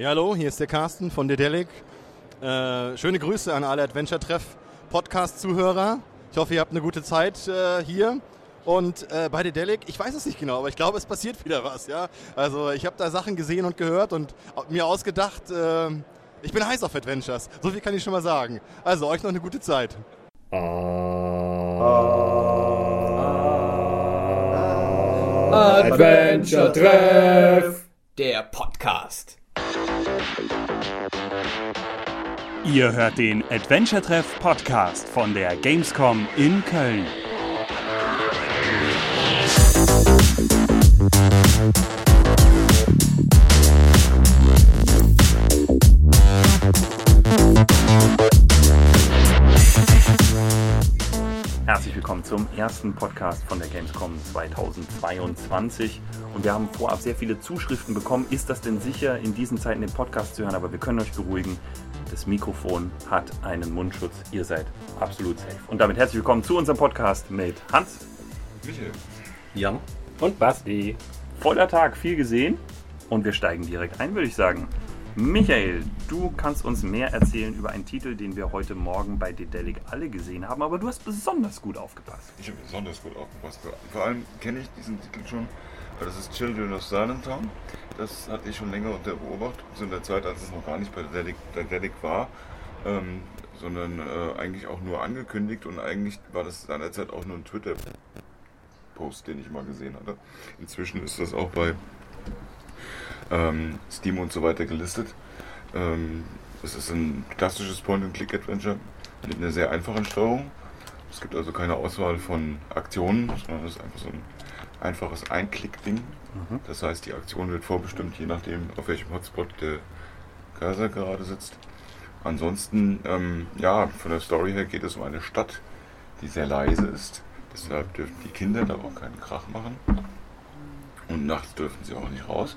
Ja, hallo, hier ist der Carsten von Dedelic. Äh, schöne Grüße an alle Adventure Treff Podcast-Zuhörer. Ich hoffe, ihr habt eine gute Zeit äh, hier. Und äh, bei Dedelic, ich weiß es nicht genau, aber ich glaube, es passiert wieder was. Ja? Also ich habe da Sachen gesehen und gehört und mir ausgedacht, äh, ich bin heiß auf Adventures. So viel kann ich schon mal sagen. Also euch noch eine gute Zeit. Adventure Treff, der Podcast. Ihr hört den Adventure Treff Podcast von der Gamescom in Köln. Herzlich willkommen zum ersten Podcast von der Gamescom 2022. Und wir haben vorab sehr viele Zuschriften bekommen. Ist das denn sicher, in diesen Zeiten den Podcast zu hören? Aber wir können euch beruhigen. Das Mikrofon hat einen Mundschutz. Ihr seid absolut safe. Und damit herzlich willkommen zu unserem Podcast mit Hans, Michael. Jan und Basti. Voller Tag, viel gesehen. Und wir steigen direkt ein, würde ich sagen. Michael, du kannst uns mehr erzählen über einen Titel, den wir heute Morgen bei Dedelic alle gesehen haben, aber du hast besonders gut aufgepasst. Ich habe besonders gut aufgepasst. Vor allem kenne ich diesen Titel schon. Das ist Children of Silent Town. Das hatte ich schon länger unter Beobachtung, in der Zeit, als es noch gar nicht bei Dedelic, Dedelic war, ähm, sondern äh, eigentlich auch nur angekündigt und eigentlich war das seinerzeit auch nur ein Twitter-Post, den ich mal gesehen hatte. Inzwischen ist das auch bei ähm, Steam und so weiter gelistet. Ähm, es ist ein klassisches Point-and-Click-Adventure mit einer sehr einfachen Steuerung. Es gibt also keine Auswahl von Aktionen, sondern es ist einfach so ein einfaches Einklick-Ding. Mhm. Das heißt, die Aktion wird vorbestimmt, je nachdem, auf welchem Hotspot der Cursor gerade sitzt. Ansonsten, ähm, ja, von der Story her geht es um eine Stadt, die sehr leise ist. Deshalb dürfen die Kinder da auch keinen Krach machen. Und nachts dürfen sie auch nicht raus.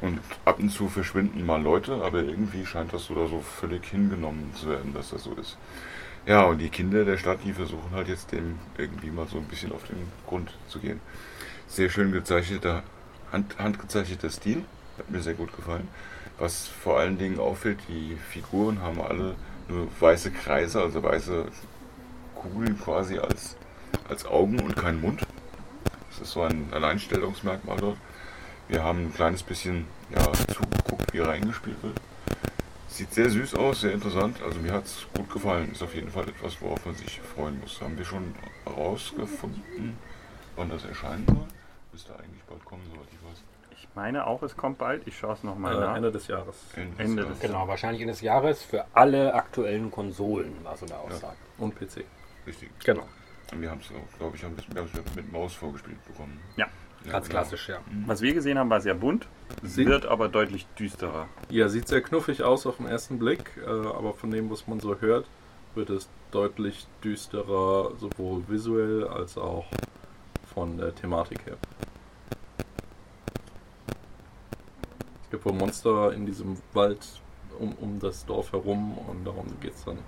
Und ab und zu verschwinden mal Leute, aber irgendwie scheint das oder so völlig hingenommen zu werden, dass das so ist. Ja, und die Kinder der Stadt, die versuchen halt jetzt dem irgendwie mal so ein bisschen auf den Grund zu gehen. Sehr schön gezeichneter, hand, handgezeichneter Stil, hat mir sehr gut gefallen. Was vor allen Dingen auffällt, die Figuren haben alle nur weiße Kreise, also weiße Kugeln quasi als, als Augen und keinen Mund. Das ist so ein Alleinstellungsmerkmal dort. Wir haben ein kleines bisschen ja, zugeguckt, wie reingespielt wird. Sieht sehr süß aus, sehr interessant. Also mir hat es gut gefallen. Ist auf jeden Fall etwas, worauf man sich freuen muss. Haben wir schon rausgefunden, wann das erscheinen soll? Müsste eigentlich bald kommen, soweit ich weiß. Ich meine auch, es kommt bald. Ich schaue es nochmal Äh, nach. Ende des Jahres. Ende Ende Jahres. des- Genau, wahrscheinlich Ende des Jahres für alle aktuellen Konsolen, war so eine Aussage. Und PC. Richtig. Genau, Und wir haben es, glaube ich, haben wir haben's mit Maus vorgespielt bekommen. Ja. ganz genau. klassisch, ja. Was wir gesehen haben, war sehr bunt, Sie- wird aber deutlich düsterer. Ja, sieht sehr knuffig aus auf den ersten Blick, äh, aber von dem, was man so hört, wird es deutlich düsterer, sowohl visuell als auch von der Thematik her. Es gibt wohl Monster in diesem Wald um, um das Dorf herum und darum geht es dann,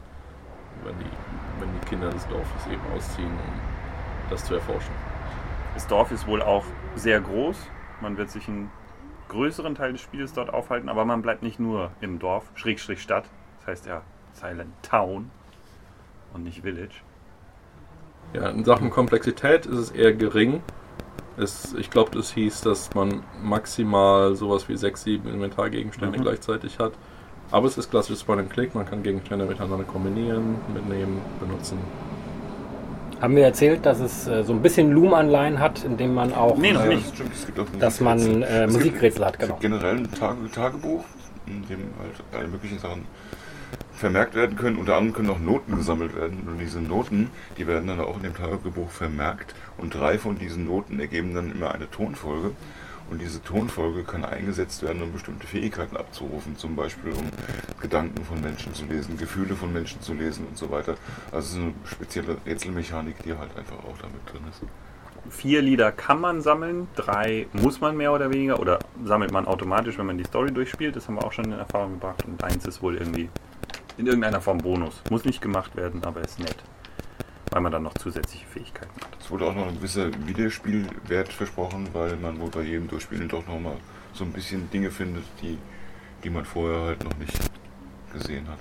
wenn die, wenn die Kinder des Dorfes eben ausziehen, um das zu erforschen. Das Dorf ist wohl auch sehr groß. Man wird sich einen größeren Teil des Spiels dort aufhalten, aber man bleibt nicht nur im Dorf, Schrägstrich Stadt. Das heißt ja Silent Town und nicht Village. Ja, in Sachen Komplexität ist es eher gering. Es, ich glaube, es hieß, dass man maximal sowas wie 6, 7 Inventargegenstände Mhm. gleichzeitig hat. Aber es ist klassisches Point and Click, man kann Gegenstände miteinander kombinieren, mitnehmen, benutzen. Haben wir erzählt, dass es äh, so ein bisschen Loom-Anleihen hat, indem man auch, Nee, noch Ja, nicht. das stimmt. Es gibt auch dass man Musikrätsel. äh, Es Musikrätsel hat, Es genau. gibt generell ein Tage Tagebuch, in dem halt alle möglichen Sachen vermerkt werden können. Unter anderem können auch Noten gesammelt werden. Und diese Noten, die werden dann auch in dem Tagebuch vermerkt. Und drei von diesen Noten ergeben dann immer eine Tonfolge. Und diese Tonfolge kann eingesetzt werden, um bestimmte Fähigkeiten abzurufen. Zum Beispiel, um Gedanken von Menschen zu lesen, Gefühle von Menschen zu lesen und so weiter. Also es ist eine spezielle Rätselmechanik, die halt einfach auch damit drin ist. Vier Lieder kann man sammeln, drei muss man mehr oder weniger oder sammelt man automatisch, wenn man die Story durchspielt. Das haben wir auch schon in Erfahrung gebracht. Und eins ist wohl irgendwie in irgendeiner Form Bonus. Muss nicht gemacht werden, aber ist nett. Weil man dann noch zusätzliche Fähigkeiten hat. Es wurde auch noch ein gewisser Wiederspielwert versprochen, weil man wohl bei jedem Durchspielen doch nochmal so ein bisschen Dinge findet, die die man vorher halt noch nicht gesehen hat.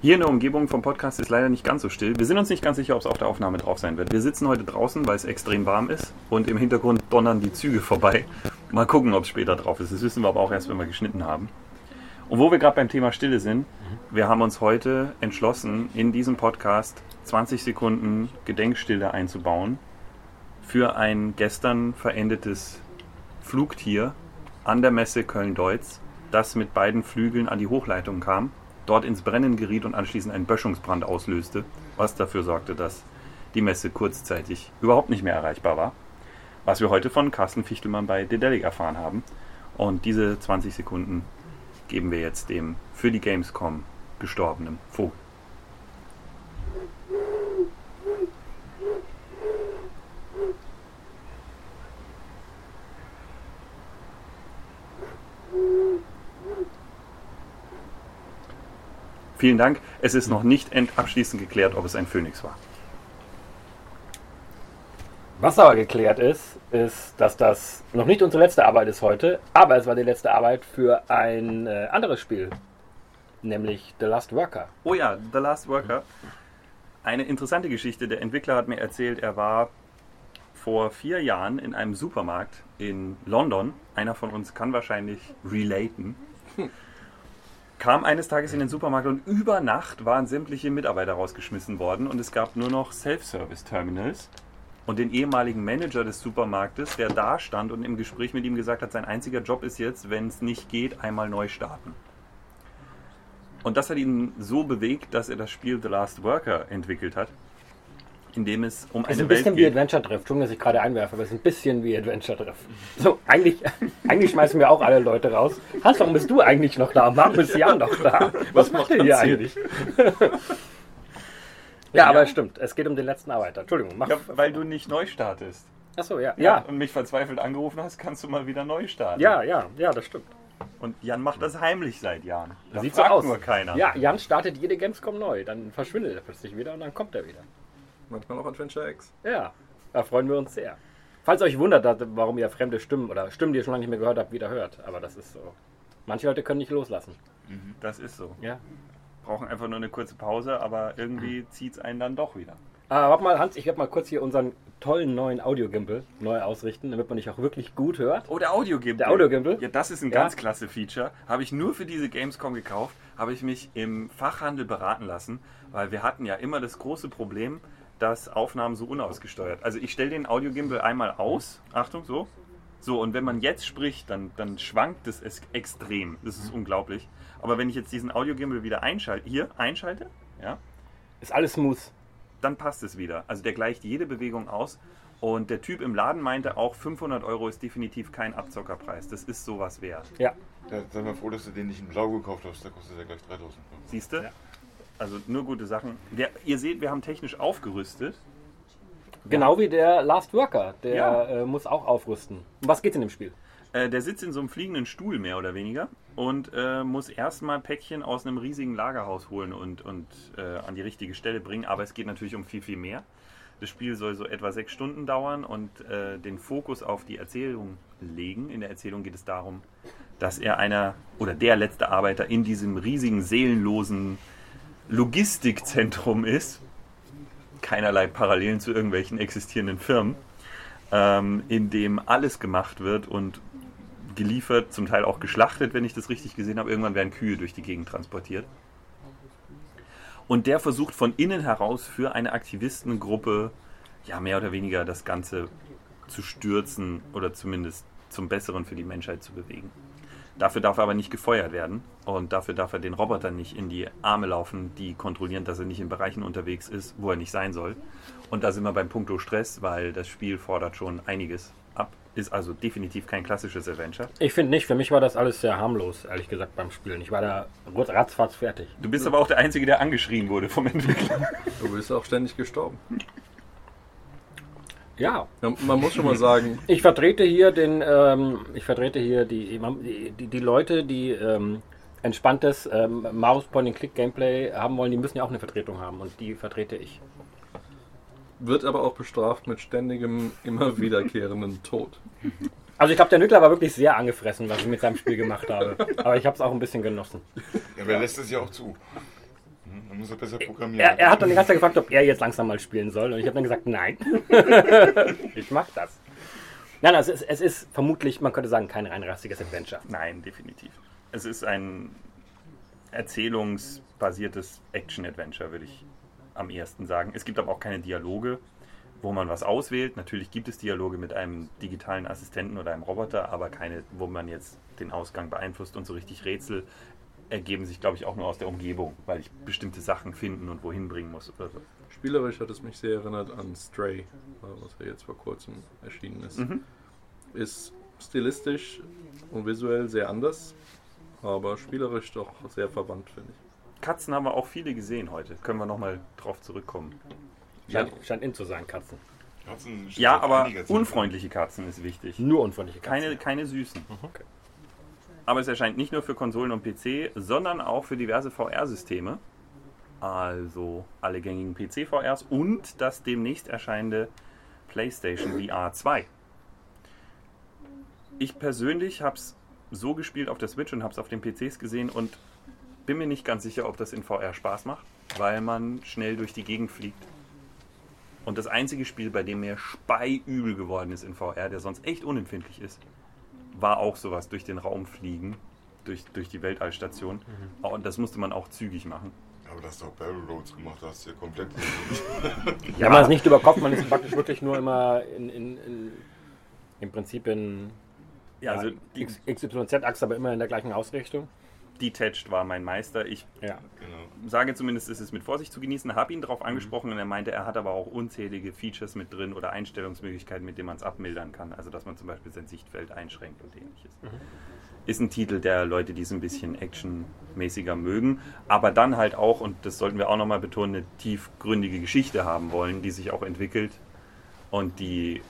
Hier in der Umgebung vom Podcast ist leider nicht ganz so still. Wir sind uns nicht ganz sicher, ob es auf der Aufnahme drauf sein wird. Wir sitzen heute draußen, weil es extrem warm ist und im Hintergrund donnern die Züge vorbei. Mal gucken, ob es später drauf ist. Das wissen wir aber auch erst, wenn wir geschnitten haben. Und wo wir gerade beim Thema Stille sind, wir haben uns heute entschlossen, in diesem Podcast 20 Sekunden Gedenkstille einzubauen für ein gestern verendetes Flugtier an der Messe Köln-Deutz, das mit beiden Flügeln an die Hochleitung kam, dort ins Brennen geriet und anschließend einen Böschungsbrand auslöste, was dafür sorgte, dass die Messe kurzzeitig überhaupt nicht mehr erreichbar war. Was wir heute von Carsten Fichtelmann bei Dedelic erfahren haben. Und diese 20 Sekunden geben wir jetzt dem für die Gamescom gestorbenen Vogel. Vielen Dank. Es ist noch nicht end- abschließend geklärt, ob es ein Phönix war. Was aber geklärt ist, ist, dass das noch nicht unsere letzte Arbeit ist heute, aber es war die letzte Arbeit für ein äh, anderes Spiel, nämlich The Last Worker. Oh ja, The Last Worker. Eine interessante Geschichte. Der Entwickler hat mir erzählt, er war vor vier Jahren in einem Supermarkt in London. Einer von uns kann wahrscheinlich relaten. Kam eines Tages in den Supermarkt und über Nacht waren sämtliche Mitarbeiter rausgeschmissen worden und es gab nur noch Self-Service-Terminals. Und den ehemaligen Manager des Supermarktes, der da stand und im Gespräch mit ihm gesagt hat, sein einziger Job ist jetzt, wenn es nicht geht, einmal neu starten. Und das hat ihn so bewegt, dass er das Spiel The Last Worker entwickelt hat, in dem es um Ist eine ein Welt bisschen wie geht. Adventure Treff. Entschuldigung, dass ich gerade einwerfe, aber es ist ein bisschen wie Adventure Treff. So, eigentlich, eigentlich schmeißen wir auch alle Leute raus. Hans, warum bist du eigentlich noch da? Warum ist Jan noch da? Was macht ihr hier? eigentlich? Ja, aber es stimmt. Es geht um den letzten Arbeiter. Entschuldigung, mach. Ja, weil du nicht neu startest. Achso, ja. Ja. Ja, Und mich verzweifelt angerufen hast, kannst du mal wieder neu starten. ja, ja, ja, das stimmt. Und Jan macht das heimlich seit Jahren. Da Sieht so fragt aus. nur keiner. Ja, Jan startet jede Gamescom neu. Dann verschwindet er plötzlich wieder und dann kommt er wieder. Manchmal auch Adventure X. Ja, da freuen wir uns sehr. Falls euch wundert, warum ihr fremde Stimmen oder Stimmen, die ihr schon lange nicht mehr gehört habt, wieder hört. Aber das ist so. Manche Leute können nicht loslassen. Das ist so. Ja. Brauchen einfach nur eine kurze Pause, aber irgendwie zieht es einen dann doch wieder. Ah, warte mal, Hans, ich werde mal kurz hier unseren tollen neuen Audio-Gimbal neu ausrichten, damit man dich auch wirklich gut hört. Oh, der Audiogimbal. Der Audiogimbal? Ja, das ist ein Ja. ganz klasse Feature. Habe ich nur für diese Gamescom gekauft, habe ich mich im Fachhandel beraten lassen, weil wir hatten ja immer das große Problem, dass Aufnahmen so unausgesteuert. Also ich stelle den Audiogimbal einmal aus, Achtung, so. So, und wenn man jetzt spricht, dann, dann schwankt es es extrem. Das ist unglaublich. Aber wenn ich jetzt diesen Audiogimbal wieder einschalte, hier einschalte, ja, Ist alles smooth. dann passt es wieder. Also der gleicht jede Bewegung aus. Und der Typ im Laden meinte auch, 500 Euro ist definitiv kein Abzockerpreis. Das ist sowas wert. Ja. Ja, sei mal froh, dass du den nicht in Blau gekauft hast, da kostet er gleich 3000 Euro. Siehst du? Also nur gute Sachen. Wir, ihr seht, wir haben technisch aufgerüstet. Genau wie der Last Worker. Der Ja. äh, muss auch aufrüsten. Um was geht's in dem Spiel? Äh, der sitzt in so einem fliegenden Stuhl mehr oder weniger und äh, muss erstmal Päckchen aus einem riesigen Lagerhaus holen und, und äh, an die richtige Stelle bringen. Aber es geht natürlich um viel, viel mehr. Das Spiel soll so etwa sechs Stunden dauern und äh, den Fokus auf die Erzählung legen. In der Erzählung geht es darum, dass er einer oder der letzte Arbeiter in diesem riesigen, seelenlosen Logistikzentrum ist. Keinerlei Parallelen zu irgendwelchen existierenden Firmen ähm, in dem alles gemacht wird und geliefert, zum Teil auch geschlachtet, wenn ich das richtig gesehen habe. Irgendwann werden Kühe durch die Gegend transportiert. Und der versucht von innen heraus für eine Aktivistengruppe, ja, mehr oder weniger das Ganze zu stürzen oder zumindest zum Besseren für die Menschheit zu bewegen. Dafür darf er aber nicht gefeuert werden und dafür darf er den Robotern nicht in die Arme laufen, die kontrollieren, dass er nicht in Bereichen unterwegs ist, wo er nicht sein soll. Und da sind wir beim Punkto Stress, weil das Spiel fordert schon einiges. Ist also definitiv kein klassisches Adventure. Ich finde nicht. Für mich war das alles sehr harmlos, ehrlich gesagt, beim Spielen. Ich war da ratzfatz fertig. Du bist aber auch der Einzige, der angeschrien wurde vom Entwickler. Du bist auch ständig gestorben. Ja, Ja, man muss schon mal sagen, Ich vertrete hier den, ähm, ich vertrete hier die, die, die Leute, die ähm, entspanntes ähm, Mouse-Point-and-Click-Gameplay haben wollen, die müssen ja auch eine Vertretung haben und die vertrete ich. Wird aber auch bestraft mit ständigem, immer wiederkehrenden Tod. Also ich glaube, der Entwickler war wirklich sehr angefressen, was ich mit seinem Spiel gemacht habe. Aber ich habe es auch ein bisschen genossen. Ja, wer lässt es ja auch zu? Hm, Dann muss er besser programmieren. Er, er hat dann die ganze Zeit gefragt, ob er jetzt langsam mal spielen soll. Und ich habe dann gesagt, nein. ich mach das. Nein, also es, es ist vermutlich, man könnte sagen, kein reinrassiges Adventure. Nein, definitiv. Es ist ein erzählungsbasiertes Action-Adventure, würde ich am ehesten sagen. Es gibt aber auch keine Dialoge, wo man was auswählt. Natürlich gibt es Dialoge mit einem digitalen Assistenten oder einem Roboter, aber keine, wo man jetzt den Ausgang beeinflusst und so richtig Rätsel ergeben sich, glaube ich, auch nur aus der Umgebung, weil ich bestimmte Sachen finden und wohin bringen muss oder so. Spielerisch hat es mich sehr erinnert an Stray, was ja jetzt vor kurzem erschienen ist. Mhm. Ist stilistisch und visuell sehr anders, aber spielerisch doch sehr verwandt, finde ich. Katzen haben wir auch viele gesehen heute. Können wir nochmal drauf zurückkommen. Scheint, scheint in zu sein, Katzen. Katzen Ja, aber unfreundliche Katzen ist wichtig. Nur unfreundliche Katzen. Keine, keine süßen. Okay. Aber es erscheint nicht nur für Konsolen und PC, sondern auch für diverse VR-Systeme. Also alle gängigen PC-VRs und das demnächst erscheinende PlayStation VR 2. Ich persönlich habe es so gespielt auf der Switch und habe es auf den PCs gesehen und bin mir nicht ganz sicher, ob das in VR Spaß macht, weil man schnell durch die Gegend fliegt. Und das einzige Spiel, bei dem mir speiübel geworden ist in VR, der sonst echt unempfindlich ist, war auch sowas durch den Raum fliegen, durch, durch die Weltallstation. Und das musste man auch zügig machen. Aber das hast du auch Barrel Roads gemacht, hast du ja komplett. Ja, man ist nicht über Kopf, man ist praktisch wirklich nur immer in, in, in im Prinzip in Ja, also XYZ-Achse, aber immer in der gleichen Ausrichtung. Detached war mein Meister. Ich Ja. genau. sage zumindest, es ist mit Vorsicht zu genießen. Habe ihn darauf angesprochen und er meinte, er hat aber auch unzählige Features mit drin oder Einstellungsmöglichkeiten, mit denen man es abmildern kann. Also, dass man zum Beispiel sein Sichtfeld einschränkt und ähnliches. Ist ein Titel der Leute, die es ein bisschen actionmäßiger mögen, aber dann halt auch, und das sollten wir auch nochmal betonen, eine tiefgründige Geschichte haben wollen, die sich auch entwickelt und die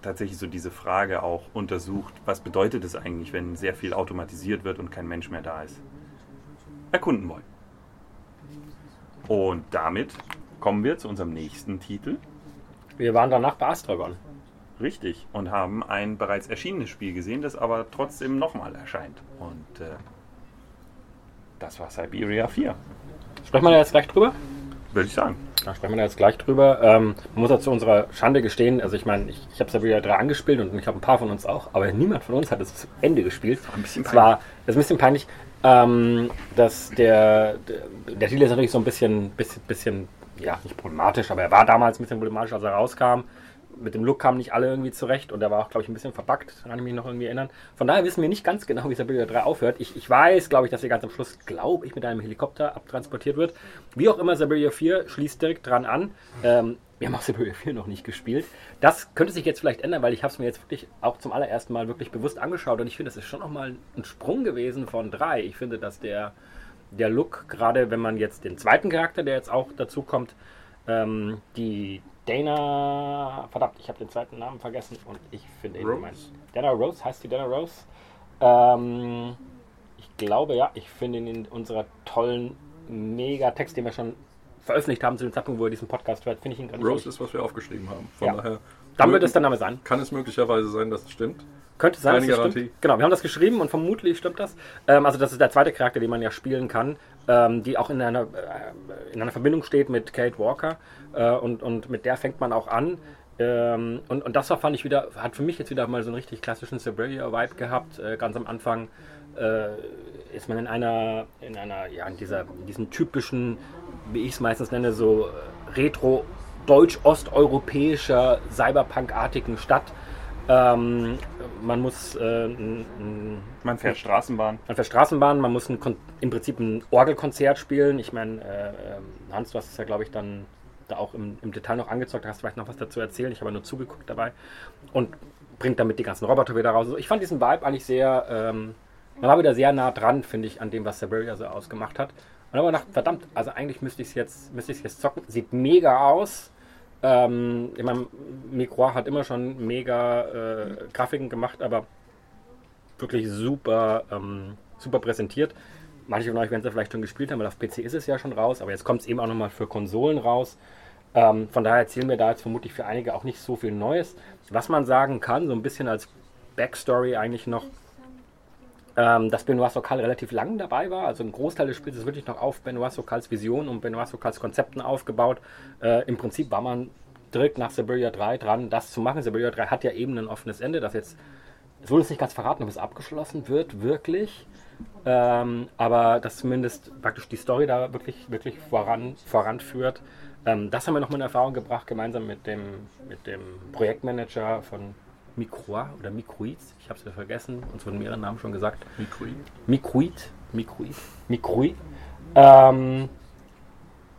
tatsächlich so diese Frage auch untersucht, was bedeutet es eigentlich, wenn sehr viel automatisiert wird und kein Mensch mehr da ist. Erkunden wollen. Und damit kommen wir zu unserem nächsten Titel. Wir waren danach bei Astragon. Richtig. Und haben ein bereits erschienenes Spiel gesehen, das aber trotzdem nochmal erscheint. Und äh, das war Siberia 4, Sprechen wir da jetzt gleich drüber? würde ich sagen. Da sprechen wir da jetzt gleich drüber. Ähm, man muss ja zu unserer Schande gestehen, also ich meine, ich, ich habe Sabrina 3 angespielt und ich habe ein paar von uns auch, aber niemand von uns hat es zu Ende gespielt. ein bisschen Es war das ist ein bisschen peinlich, ähm, dass der, der, der ist natürlich so ein bisschen, bisschen, bisschen, ja, nicht problematisch, aber er war damals ein bisschen problematisch, als er rauskam. Mit dem Look kamen nicht alle irgendwie zurecht und er war auch, glaube ich, ein bisschen verbuggt, kann ich mich noch irgendwie erinnern. Von daher wissen wir nicht ganz genau, wie Sabrina 3 aufhört. Ich, ich weiß, glaube ich, dass sie ganz am Schluss, glaube ich, mit einem Helikopter abtransportiert wird. Wie auch immer, Sabrina 4 schließt direkt dran an. Ähm, wir haben auch Sabrina 4 noch nicht gespielt. Das könnte sich jetzt vielleicht ändern, weil ich habe es mir jetzt wirklich auch zum allerersten Mal wirklich bewusst angeschaut und ich finde, das ist schon nochmal ein Sprung gewesen von 3. Ich finde, dass der, der Look, gerade wenn man jetzt den zweiten Charakter, der jetzt auch dazu kommt, ähm, die Dana, verdammt, ich habe den zweiten Namen vergessen und ich finde ihn mein- Dana Rose, heißt die Dana Rose? Ähm, ich glaube ja, ich finde ihn in unserer tollen Mega-Text, den wir schon veröffentlicht haben zu dem Zeitpunkt, wo ihr diesen Podcast hört, finde ich ihn gar nicht Rose ist, was wir aufgeschrieben haben. Von Ja. daher Dann wird es der Name sein. kann es möglicherweise sein, dass es stimmt. Könnte sein, Keine Garantie. stimmt. Genau, wir haben das geschrieben und vermutlich stimmt das. Ähm, also das ist der zweite Charakter, den man ja spielen kann, ähm, die auch in einer, äh, in einer Verbindung steht mit Kate Walker äh, und, und mit der fängt man auch an. Ähm, und, und das war, fand ich wieder, hat für mich jetzt wieder mal so einen richtig klassischen Siberia-Vibe gehabt. Äh, ganz am Anfang äh, ist man in einer, in einer, ja, in dieser, in diesem typischen, wie ich es meistens nenne, so äh, retro deutsch-osteuropäischer, cyberpunk-artigen Stadt. Ähm, man muss äh, Man fährt Straßenbahn. man fährt Straßenbahn, man muss ein, im Prinzip ein Orgelkonzert spielen. Ich meine, äh, ähm, Hans, du hast es ja, glaube ich, dann da auch im, im Detail noch angezockt, da hast du vielleicht noch was dazu erzählen. Ich habe nur zugeguckt dabei. Und bringt damit die ganzen Roboter wieder raus. Also Ich fand diesen Vibe eigentlich sehr, ähm, man war wieder sehr nah dran, finde ich, an dem, was Siberia so ausgemacht hat. Und dann habe ich gedacht, verdammt, also eigentlich müsste ich es jetzt, müsste jetzt zocken. Sieht mega aus. Ähm, ich meine, Microir hat immer schon mega äh, Grafiken gemacht, aber wirklich super, ähm, super präsentiert. Manche von euch werden es ja vielleicht schon gespielt haben, weil auf PC ist es ja schon raus, aber jetzt kommt es eben auch nochmal für Konsolen raus. Ähm, von daher erzählen wir da jetzt vermutlich für einige auch nicht so viel Neues. Was man sagen kann, so ein bisschen als Backstory eigentlich noch, ähm, dass Benoit Sokal relativ lang dabei war. Also ein Großteil des Spiels ist wirklich noch auf Benoit Sokals Vision und Benoit Sokals Konzepten aufgebaut. Äh, Im Prinzip war man direkt nach Siberia 3 dran, das zu machen. Siberia 3 hat ja eben ein offenes Ende, das jetzt, es wurde jetzt nicht ganz verraten, ob es abgeschlossen wird, wirklich. Ähm, aber dass zumindest praktisch die Story da wirklich, wirklich voran, voranführt. Ähm, das haben wir nochmal in Erfahrung gebracht, gemeinsam mit dem, mit dem Projektmanager von Microa oder Microid. Ich habe es wieder vergessen, uns wurden mehrere Namen schon gesagt. Mikroid. Microid. Microid. Microid. Ähm,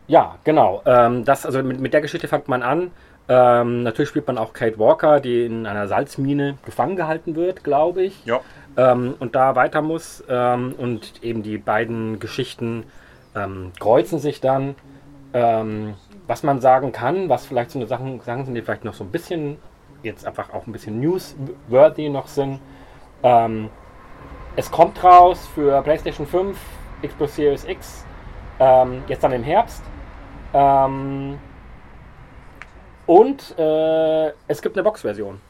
ja, genau. Ähm, das, also mit, mit der Geschichte fängt man an. Ähm, natürlich spielt man auch Kate Walker, die in einer Salzmine gefangen gehalten wird, glaube ich. Ja. Ähm, und da weiter muss. Ähm, und eben die beiden Geschichten ähm, kreuzen sich dann. Ähm, was man sagen kann, was vielleicht so eine Sachen, Sachen sind, die vielleicht noch so ein bisschen, jetzt einfach auch ein bisschen newsworthy noch sind. Ähm, es kommt raus für PlayStation 5, Xbox Series X, ähm, jetzt dann im Herbst. Ähm, und äh, es gibt eine Box-Version.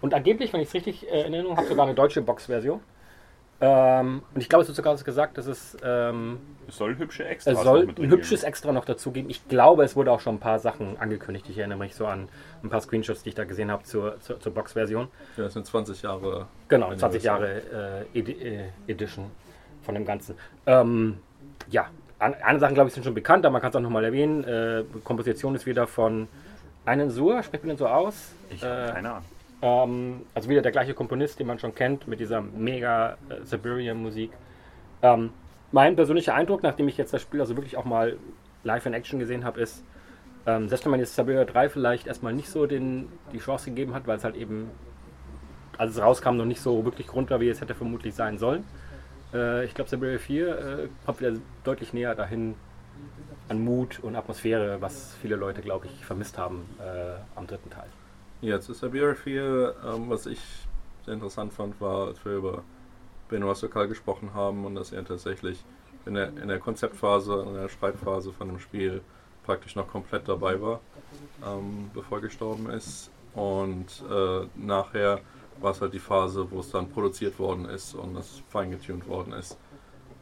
Und angeblich, wenn ich es richtig äh, in Erinnerung habe, sogar eine deutsche Box-Version. Ähm, und ich glaube, es wird sogar gesagt, dass es, ähm, Es soll hübsche Extras es soll ein hübsches Extra noch dazu geben. Ich glaube, es wurde auch schon ein paar Sachen angekündigt. Ich erinnere mich so an ein paar Screenshots, die ich da gesehen habe zur, zur, zur Box-Version. Ja, das sind 20 Jahre. Genau, 20 Jahre äh, Edi äh, Edition von dem Ganzen. Ähm, ja, an, eine Sache, glaube ich, sind schon bekannt, aber man kann es auch nochmal erwähnen. Äh, Komposition ist wieder von einen Sur, spricht man den so aus? Ich Äh, habe keine Ahnung. Ähm, also wieder der gleiche Komponist, den man schon kennt, mit dieser mega äh, Siberian-Musik. Ähm, mein persönlicher Eindruck, nachdem ich jetzt das Spiel also wirklich auch mal live in Action gesehen habe, ist, ähm, selbst wenn man jetzt Siberia 3 vielleicht erstmal nicht so den, die Chance gegeben hat, weil es halt eben, als es rauskam, noch nicht so wirklich rund war, wie es hätte vermutlich sein sollen. Äh, ich glaube, Siberia 4 äh, kommt wieder deutlich näher dahin an Mut und Atmosphäre, was viele Leute, glaube ich, vermisst haben äh, am dritten Teil. Ja, zu Siberia 4, ähm, was ich sehr interessant fand, war, als wir über Benoit Sokal gesprochen haben und dass er tatsächlich in der, in der Konzeptphase, in der Schreibphase von dem Spiel praktisch noch komplett dabei war, ähm, bevor er gestorben ist. Und äh, nachher war es halt die Phase, wo es dann produziert worden ist und das feingetuned worden ist.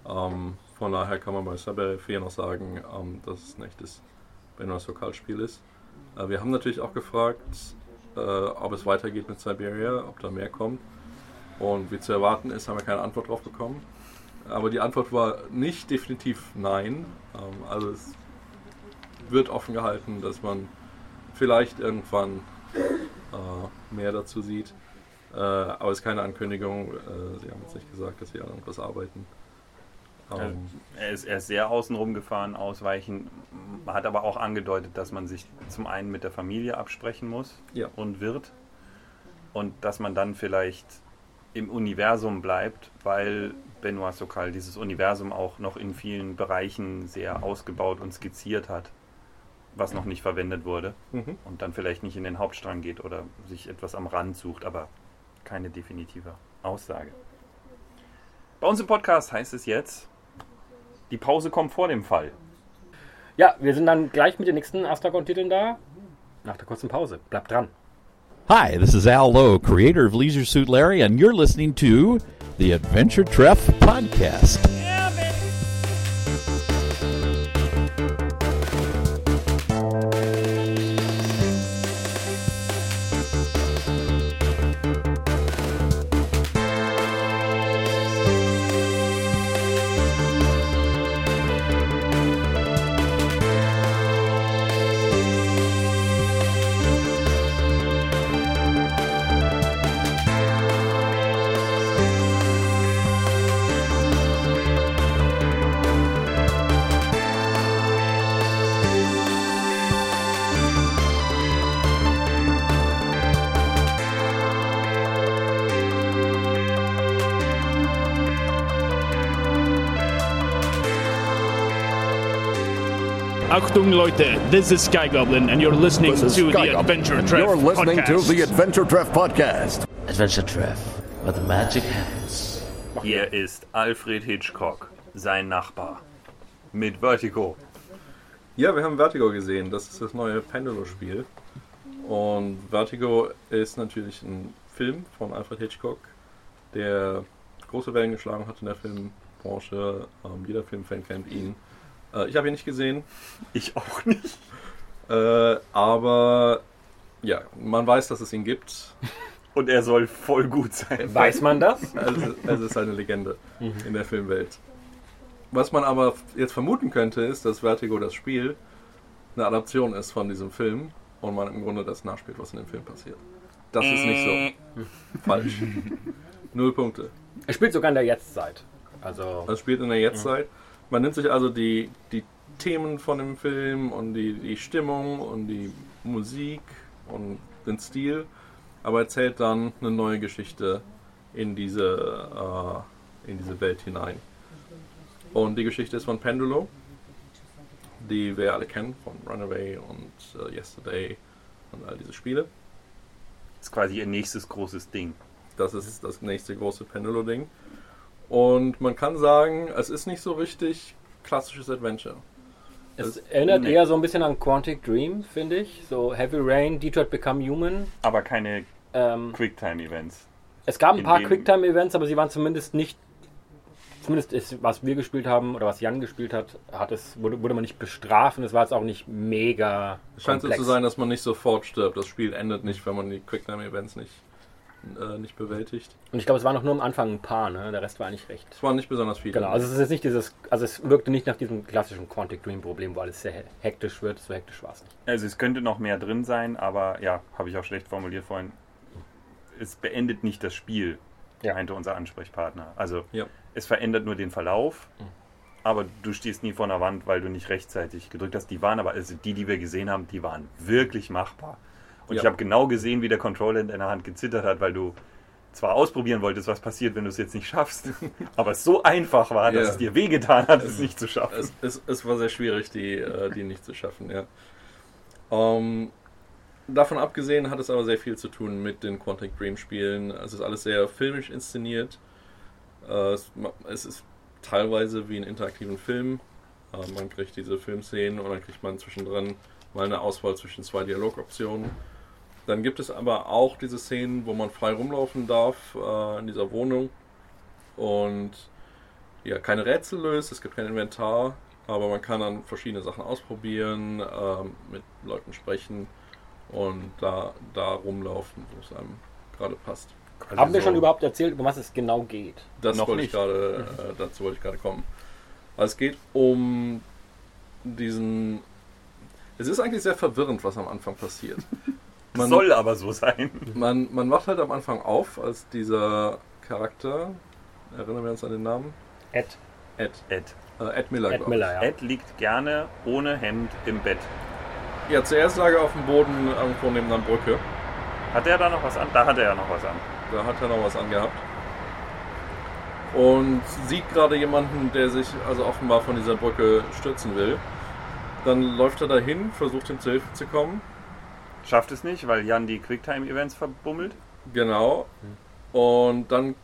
Ähm, von daher kann man bei Siberia 4 noch sagen, ähm, dass es ein echtes Benoit Sokal-Spiel ist. Äh, wir haben natürlich auch gefragt, äh, ob es weitergeht mit Siberia, ob da mehr kommt. Und wie zu erwarten ist, haben wir keine Antwort drauf bekommen. Aber die Antwort war nicht definitiv nein. Ähm, also es wird offen gehalten, dass man vielleicht irgendwann äh, mehr dazu sieht. Äh, aber es ist keine Ankündigung. Äh, sie haben jetzt nicht gesagt, dass sie an irgendwas arbeiten. Ähm, Er ist, er ist sehr außenrum gefahren, ausweichen, hat aber auch angedeutet, dass man sich zum einen mit der Familie absprechen muss Ja. und wird und dass man dann vielleicht im Universum bleibt, weil Benoit Sokal dieses Universum auch noch in vielen Bereichen sehr ausgebaut und skizziert hat, was noch nicht verwendet wurde mhm. und dann vielleicht nicht in den Hauptstrang geht oder sich etwas am Rand sucht, aber keine definitive Aussage. Bei uns im Podcast heißt es jetzt, die Pause kommt vor dem Fall. Ja, wir sind dann gleich mit den nächsten Astragon-Titeln da. Nach der kurzen Pause. Bleibt dran. Hi, this is Al Lowe, creator of Leisure Suit Larry, and you're listening to the Adventure Treff Podcast. Achtung Leute, this is Sky Goblin and you're listening to Sky the Goblin, Adventure Treff You're listening podcast. to the Adventure Treff podcast. Adventure Treff, where the magic happens. Hier ist Alfred Hitchcock, sein Nachbar. Mit Vertigo. Ja, wir haben Vertigo gesehen. Das ist das neue Pendulo-Spiel. Und Vertigo ist natürlich ein Film von Alfred Hitchcock. der große Wellen geschlagen hat in der Filmbranche. Ähm, jeder Filmfan kennt ihn. Äh, ich habe ihn nicht gesehen. Ich auch nicht. Äh, aber ja, man weiß, dass es ihn gibt. Und er soll voll gut sein. Weiß man das? Also, es ist eine Legende in der Filmwelt. Was man aber jetzt vermuten könnte, ist, dass Vertigo das Spiel eine Adaption ist von diesem Film und man im Grunde das nachspielt, was in dem Film passiert. Das ist nicht so. Falsch. Null Punkte. Er spielt sogar in der Jetztzeit. Also, Das spielt in der Jetztzeit. Man nimmt sich also die, die Themen von dem Film und die, die Stimmung und die Musik und den Stil, aber erzählt dann eine neue Geschichte in diese, äh, in diese Welt hinein. Und die Geschichte ist von Pendulo, die wir alle kennen, von Runaway und äh, Yesterday und all diese Spiele. Das ist quasi ihr nächstes großes Ding. Das ist das nächste große Pendulo-Ding. Und man kann sagen, es ist nicht so richtig klassisches Adventure. es erinnert nee. eher so ein bisschen an Quantic Dream, finde ich. So Heavy Rain, Detroit Become Human. Aber keine Ähm, Quicktime-Events. es gab ein in paar Quicktime-Events, aber sie waren zumindest nicht. Zumindest ist, was wir gespielt haben oder was Jan gespielt hat, hat es, wurde, wurde man nicht bestraft und es war jetzt auch nicht mega. Es scheint so zu sein, dass man nicht sofort stirbt. Das Spiel endet nicht, wenn man die Quicktime-Events nicht, äh, nicht bewältigt. Und ich glaube, es waren noch nur am Anfang ein paar, ne? Der Rest war eigentlich recht. Es waren nicht besonders viele. Genau, also es ist jetzt nicht dieses, also es wirkte nicht nach diesem klassischen Quantic Dream Problem, wo alles sehr he- hektisch wird. So hektisch war es nicht. Also es könnte noch mehr drin sein, aber ja, habe ich auch schlecht formuliert vorhin. Es beendet nicht das Spiel, Ja. meinte unser Ansprechpartner. Also Ja. es verändert nur den Verlauf, Mhm. aber du stehst nie vor einer Wand, weil du nicht rechtzeitig gedrückt hast. Die waren aber, also die, die wir gesehen haben, die waren wirklich machbar. Und Ja. ich habe genau gesehen, wie der Controller in deiner Hand gezittert hat, weil du zwar ausprobieren wolltest, was passiert, wenn du es jetzt nicht schaffst, aber es so einfach war, dass Ja. es dir wehgetan hat, es nicht zu schaffen. Es, es, es war sehr schwierig, die, äh, die nicht zu schaffen, ja. Ähm, davon abgesehen hat es aber sehr viel zu tun mit den Quantic Dream Spielen. Es ist alles sehr filmisch inszeniert. Äh, es, ist teilweise wie ein interaktiven Film. Äh, man kriegt diese Filmszenen und dann kriegt man zwischendrin mal eine Auswahl zwischen zwei Dialogoptionen. Dann gibt es aber auch diese Szenen, wo man frei rumlaufen darf äh, in dieser Wohnung und ja, keine Rätsel löst, es gibt kein Inventar, aber man kann dann verschiedene Sachen ausprobieren, ähm, mit Leuten sprechen und da, da rumlaufen, wo es einem gerade passt. Also Haben wir so- schon überhaupt erzählt, um was es genau geht? Das Noch wollte ich nicht. gerade, äh, dazu wollte ich gerade kommen. Also es geht um diesen. Es ist eigentlich sehr verwirrend, was am Anfang passiert. Man, Soll aber so sein. man, man wacht halt am Anfang auf als dieser Charakter. Erinnern wir uns an den Namen? Ed, Ed. Ed. Äh, Ed Miller. Ed Miller, ja. Ed liegt gerne ohne Hemd im Bett. Ja, zuerst lag er auf dem Boden irgendwo neben einer Brücke. Hat er da noch was an? Da hat er ja noch was an. Da hat er noch was angehabt. Und sieht gerade jemanden, der sich also offenbar von dieser Brücke stürzen will. Dann läuft er dahin, versucht ihm zu Hilfe zu kommen. Schafft es nicht, weil Jan die Quicktime-Events verbummelt. Genau. Und dann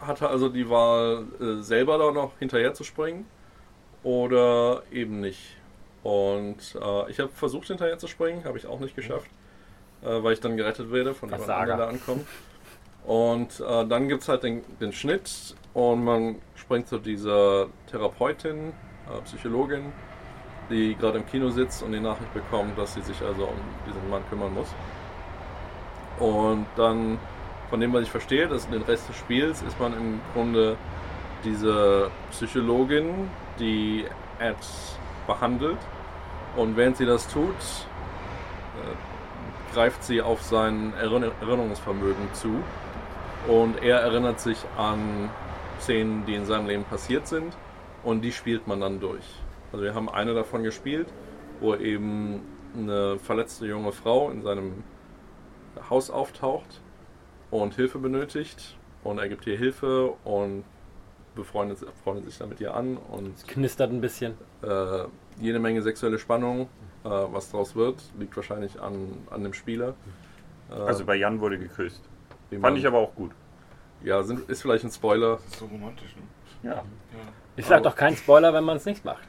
hat er also die Wahl, äh, selber da noch hinterher zu springen oder eben nicht. Und äh, ich habe versucht, hinterher zu springen, habe ich auch nicht geschafft, äh, weil ich dann gerettet werde von jemand anderem, der ankommt. Und äh, dann gibt es halt den, den Schnitt und man springt zu dieser Therapeutin, äh, Psychologin, die gerade im Kino sitzt und die Nachricht bekommt, dass sie sich also um diesen Mann kümmern muss. Und dann, von dem, was ich verstehe, das den Rest des Spiels, ist man im Grunde diese Psychologin, die Ed behandelt. Und während sie das tut, äh, greift sie auf sein Erinner Erinnerungsvermögen zu. Und er erinnert sich an Szenen, die in seinem Leben passiert sind. Und die spielt man dann durch. Also wir haben eine davon gespielt, wo eben eine verletzte junge Frau in seinem Haus auftaucht und Hilfe benötigt. Und er gibt ihr Hilfe und befreundet, freundet sich dann mit ihr an. Und knistert ein bisschen. äh, jede Menge sexuelle Spannung. Äh, was daraus wird, liegt wahrscheinlich an, an dem Spieler. Äh, Also bei Jan wurde geküsst. Fand man- ich aber auch gut. Ja, sind, ist vielleicht ein Spoiler. Das ist so romantisch, ne? Ja. Ich sag doch kein Spoiler, wenn man es nicht macht.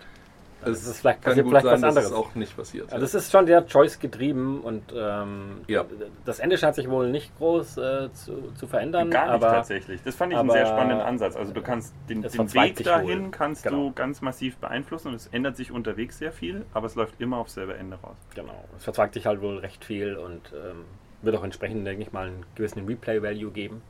Also es ist vielleicht kann passiert gut vielleicht sein, was dass anderes. es auch nicht passiert. Also es ist schon sehr Choice getrieben und ähm, Ja. das Ende scheint sich wohl nicht groß äh, zu, zu verändern. Gar nicht aber tatsächlich. Das fand ich einen sehr spannenden Ansatz. Also du kannst den, den Weg dahin wohl. kannst Genau. du ganz massiv beeinflussen und es ändert sich unterwegs sehr viel, aber es läuft immer aufs selbe Ende raus. Genau, es verzweigt sich halt wohl recht viel und ähm, wird auch entsprechend, denke ich mal, einen gewissen Replay-Value geben.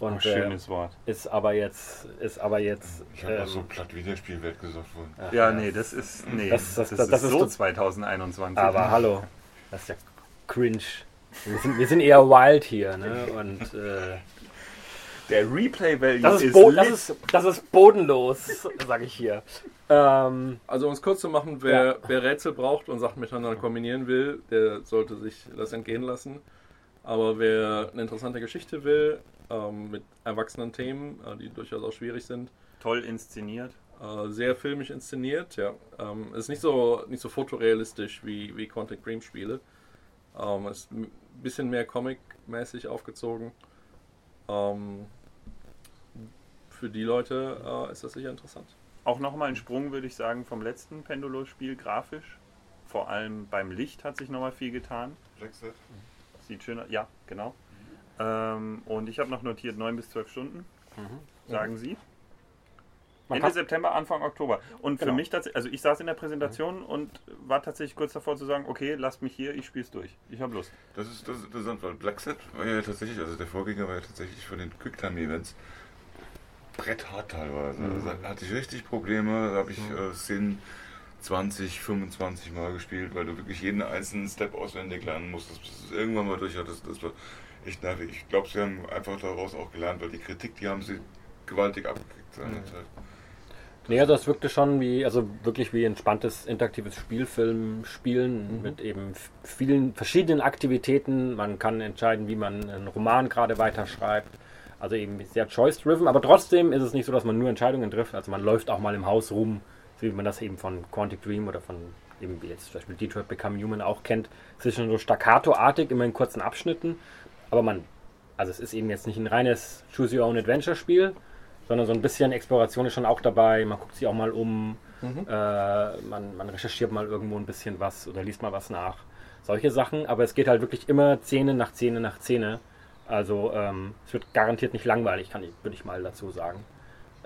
Und Oh, schönes äh, Wort. ist aber jetzt, ist aber jetzt. Ich habe ähm, auch so platt Wiederspielwert gesagt worden. Ja, nee, das ist nee, Das- das- das, das ist ist so tot- 2021. aber hallo, das ist ja cringe. Wir sind, wir sind eher wild hier, ne? Und äh, der Replay Value das, ist ist, das, ist, das ist bodenlos, sage ich hier. Ähm, Also um es kurz zu machen, wer, wer Rätsel braucht und Sachen miteinander kombinieren will, der sollte sich das entgehen lassen. Aber wer eine interessante Geschichte will, ähm, mit erwachsenen Themen, äh, die durchaus auch schwierig sind, toll inszeniert. äh, sehr filmisch inszeniert, ja. Ähm, ist nicht so, nicht so fotorealistisch wie, wie Quantic Dream Spiele. Ähm, ist ein bisschen mehr Comic-mäßig aufgezogen. Ähm, für die Leute äh, ist das sicher interessant. Auch nochmal ein Sprung, würde ich sagen, vom letzten Pendulo-Spiel grafisch. Vor allem beim Licht hat sich nochmal viel getan. Blackset? Sieht schöner, ja, genau. Ähm, und ich habe noch notiert 9 bis 12 Stunden, sagen Sie. man Ende September, Anfang Oktober. Und für Genau. mich tatsächlich, also ich saß in der Präsentation und war tatsächlich kurz davor zu sagen, okay, lasst mich hier, ich spiel's durch. Ich habe Lust. Das ist, das ist interessant, weil Blackset war ja tatsächlich, also der Vorgänger war ja tatsächlich von den Quicktime-Events bretthart teilweise. Also da hatte ich richtig Probleme, da habe ich äh, Szenen 20, 25 Mal gespielt, weil du wirklich jeden einzelnen Step auswendig lernen musstest, bis du es irgendwann mal durch hattest. Das war echt nervig. Ich glaube, sie haben einfach daraus auch gelernt, weil die Kritik, die haben sie gewaltig abgekriegt seinerzeit. nee, also das wirkte schon wie, also wirklich wie entspanntes interaktives Spielfilm spielen mit eben vielen verschiedenen Aktivitäten. Man kann entscheiden, wie man einen Roman gerade weiterschreibt. Also eben sehr choice-driven, aber trotzdem ist es nicht so, dass man nur Entscheidungen trifft. Also man läuft auch mal im Haus rum, so wie man das eben von Quantic Dream oder von eben wie jetzt zum Beispiel Detroit Become Human auch kennt. Es ist schon so staccato-artig, immer in kurzen Abschnitten. Aber man, also es ist eben jetzt nicht ein reines Choose Your Own Adventure Spiel, sondern so ein bisschen Exploration ist schon auch dabei. Man guckt sich auch mal um, äh, man, man recherchiert mal irgendwo ein bisschen was oder liest mal was nach. Solche Sachen, aber es geht halt wirklich immer Szene nach Szene nach Szene. Also ähm, es wird garantiert nicht langweilig, kann ich, würde ich mal dazu sagen.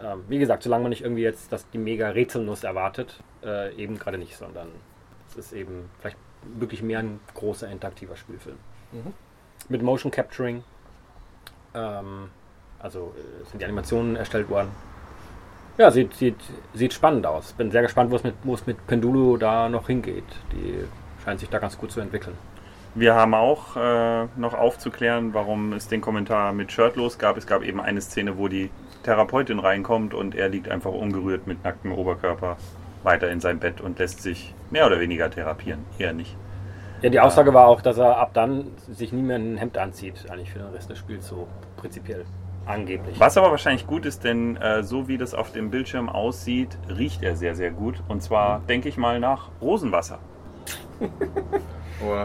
Ähm, wie gesagt, solange man nicht irgendwie jetzt das, die mega Rätselnuss erwartet, äh, eben gerade nicht, sondern es ist eben vielleicht wirklich mehr ein großer interaktiver Spielfilm. Mit Motion Capturing. Ähm, also äh, sind die Animationen erstellt worden. Ja, sieht, sieht, sieht spannend aus. Bin sehr gespannt, wo es mit, wo es mit Pendulo da noch hingeht. Die scheint sich da ganz gut zu entwickeln. Wir haben auch äh, noch aufzuklären, warum es den Kommentar mit Shirtlos gab. Es gab eben eine Szene, wo die Therapeutin reinkommt und er liegt einfach ungerührt mit nacktem Oberkörper weiter in seinem Bett und lässt sich mehr oder weniger therapieren. Eher nicht. Ja, die Aussage war auch, dass er ab dann sich nie mehr ein Hemd anzieht, eigentlich für den Rest des Spiels so prinzipiell. Angeblich. Was aber wahrscheinlich gut ist, denn äh, so wie das auf dem Bildschirm aussieht, riecht er sehr, sehr gut. Und zwar, denke ich mal, nach Rosenwasser.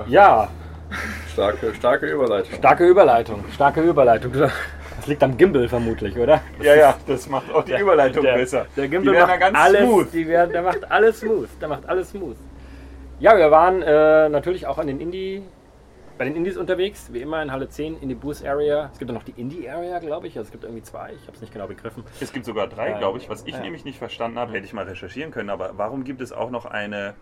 Ja, Starke, starke Überleitung. starke Überleitung. Starke Überleitung. Das liegt am Gimbal vermutlich, oder? Ja, ja, das macht auch die Überleitung der, besser. Der Gimbal Die macht ganz alles, smooth. Die werden, der macht alles smooth. Der macht alles smooth. Ja, wir waren äh, natürlich auch an den Indie, bei den Indies unterwegs, wie immer in Halle 10, in die Booth Area. Es gibt ja noch die Indie Area, glaube ich. Also es gibt irgendwie zwei, ich habe es nicht genau begriffen. Es gibt sogar drei, Ja, glaube ich. Was ich ja. nämlich nicht verstanden habe, hätte ich mal recherchieren können. Aber warum gibt es auch noch eine.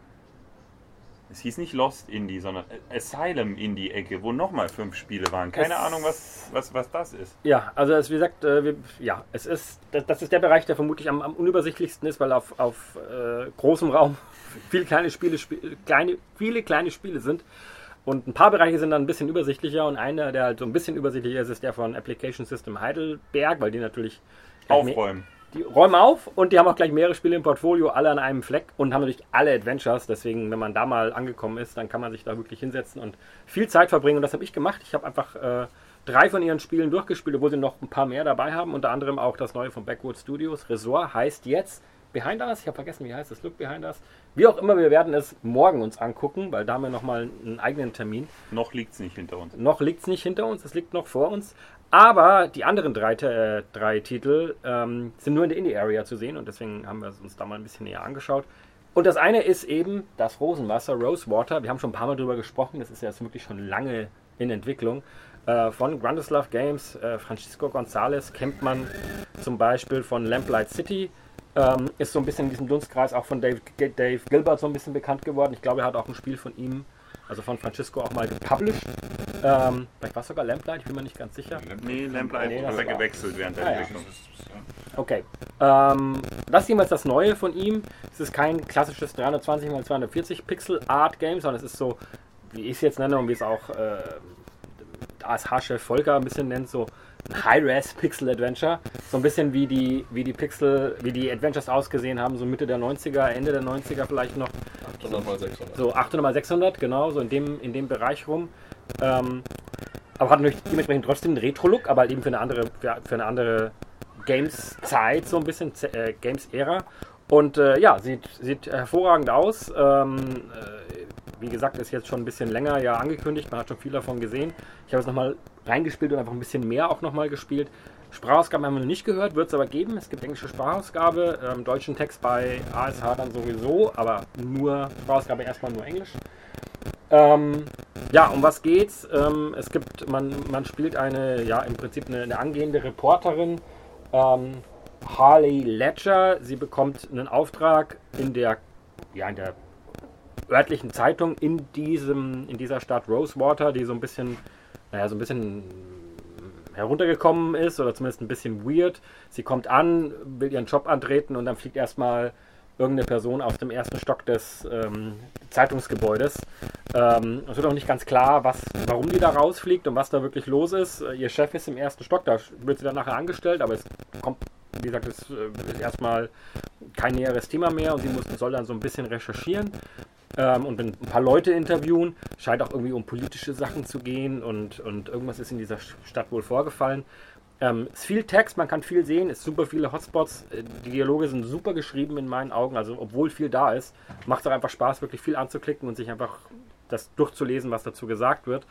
Es hieß nicht Lost Indie, sondern Asylum Indie-Ecke, wo nochmal fünf Spiele waren. Keine Es- Ahnung, was, was, was das ist. Ja, also es, wie gesagt, äh, wir, ja, es ist, das, das ist der Bereich, der vermutlich am, am unübersichtlichsten ist, weil auf, auf äh, großem Raum viele kleine Spiele, spi- kleine, viele kleine Spiele sind. Und ein paar Bereiche sind dann ein bisschen übersichtlicher und einer, der halt so ein bisschen übersichtlicher ist, ist der von Application System Heidelberg, weil die natürlich Aufräumen. Die räumen auf und die haben auch gleich mehrere Spiele im Portfolio, alle an einem Fleck und haben natürlich alle Adventures. Deswegen, wenn man da mal angekommen ist, dann kann man sich da wirklich hinsetzen und viel Zeit verbringen. Und das habe ich gemacht. Ich habe einfach äh, drei von ihren Spielen durchgespielt, obwohl sie noch ein paar mehr dabei haben. Unter anderem auch das neue von Backwood Studios. Resort heißt jetzt Behind Us. Ich habe vergessen, wie heißt es. Look Behind Us. Wie auch immer, wir werden es morgen uns angucken, weil da haben wir nochmal einen eigenen Termin. Noch liegt es nicht hinter uns. Noch liegt es nicht hinter uns, es liegt noch vor uns. Aber die anderen drei, äh, drei Titel ähm, sind nur in der Indie-Area zu sehen und deswegen haben wir es uns da mal ein bisschen näher angeschaut. Und das eine ist eben das Rosenwasser, Rosewater. Wir haben schon ein paar Mal drüber gesprochen. Das ist ja jetzt wirklich schon lange in Entwicklung. Äh, von Grundislav Games, äh, Francisco González kennt man zum Beispiel von Lamplight City. Ähm, ist so ein bisschen in diesem Dunstkreis auch von Dave, Dave Gilbert so ein bisschen bekannt geworden. Ich glaube, er hat auch ein Spiel von ihm, also von Francisco, auch mal gepublished. Ähm, vielleicht war es sogar Lamplight, ich bin mir nicht ganz sicher. Nee, Lamplight Nee, er war- gewechselt während der Ah, ja. Entwicklung. Okay. Ähm, das ist jedenfalls das Neue von ihm. Es ist kein klassisches 320 x 240 Pixel Art Game, sondern es ist so, wie ich es jetzt nenne und wie es auch äh, ASH-Chef Volker ein bisschen nennt, so ein High-Res Pixel Adventure. So ein bisschen wie die, wie die Pixel, wie die Adventures ausgesehen haben, so Mitte der 90er, Ende der 90er vielleicht noch. 800 mal 600. So 800 x 600, genau, so in dem, in dem Bereich rum. Ähm, aber hat natürlich dementsprechend trotzdem einen Retro-Look, aber halt eben für eine andere, für, für eine andere Games-Zeit, so ein bisschen äh, Games-Ära. Und äh, ja, sieht, sieht hervorragend aus. Ähm, äh, wie gesagt, ist jetzt schon ein bisschen länger ja angekündigt. Man hat schon viel davon gesehen. Ich habe es nochmal reingespielt und einfach ein bisschen mehr auch nochmal gespielt. Sprachausgabe haben wir noch nicht gehört, wird es aber geben. Es gibt englische Sprachausgabe, ähm, deutschen Text bei ASH dann sowieso, aber nur Sprachausgabe erstmal nur Englisch. Ähm, ja, um was geht's? Ähm, es gibt, man, man spielt eine, ja, im Prinzip eine, eine angehende Reporterin, ähm, Harley Ledger. Sie bekommt einen Auftrag in der, ja, in der örtlichen Zeitung in diesem, in dieser Stadt Rosewater, die so ein bisschen, naja, so ein bisschen heruntergekommen ist oder zumindest ein bisschen weird. Sie kommt an, will ihren Job antreten und dann fliegt erstmal irgendeine Person aus dem ersten Stock des ähm, Zeitungsgebäudes. Ähm, es wird auch nicht ganz klar, was, warum die da rausfliegt und was da wirklich los ist. Äh, Ihr Chef ist im ersten Stock, da wird sie dann nachher angestellt, aber es kommt, wie gesagt, es äh, ist erstmal kein näheres Thema mehr und sie muss, soll dann so ein bisschen recherchieren ähm, und ein paar Leute interviewen. Scheint auch irgendwie um politische Sachen zu gehen und, und irgendwas ist in dieser Stadt wohl vorgefallen. Ähm, ist viel Text, man kann viel sehen, ist super viele Hotspots. Äh, Die Dialoge sind super geschrieben in meinen Augen. Also, obwohl viel da ist, macht es auch einfach Spaß, wirklich viel anzuklicken und sich einfach das durchzulesen, was dazu gesagt wird.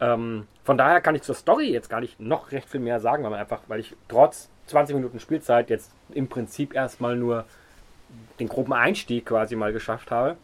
Ähm, von daher kann ich zur Story jetzt gar nicht noch recht viel mehr sagen, weil, man einfach, weil ich trotz 20 Minuten Spielzeit jetzt im Prinzip erstmal nur den groben Einstieg quasi mal geschafft habe.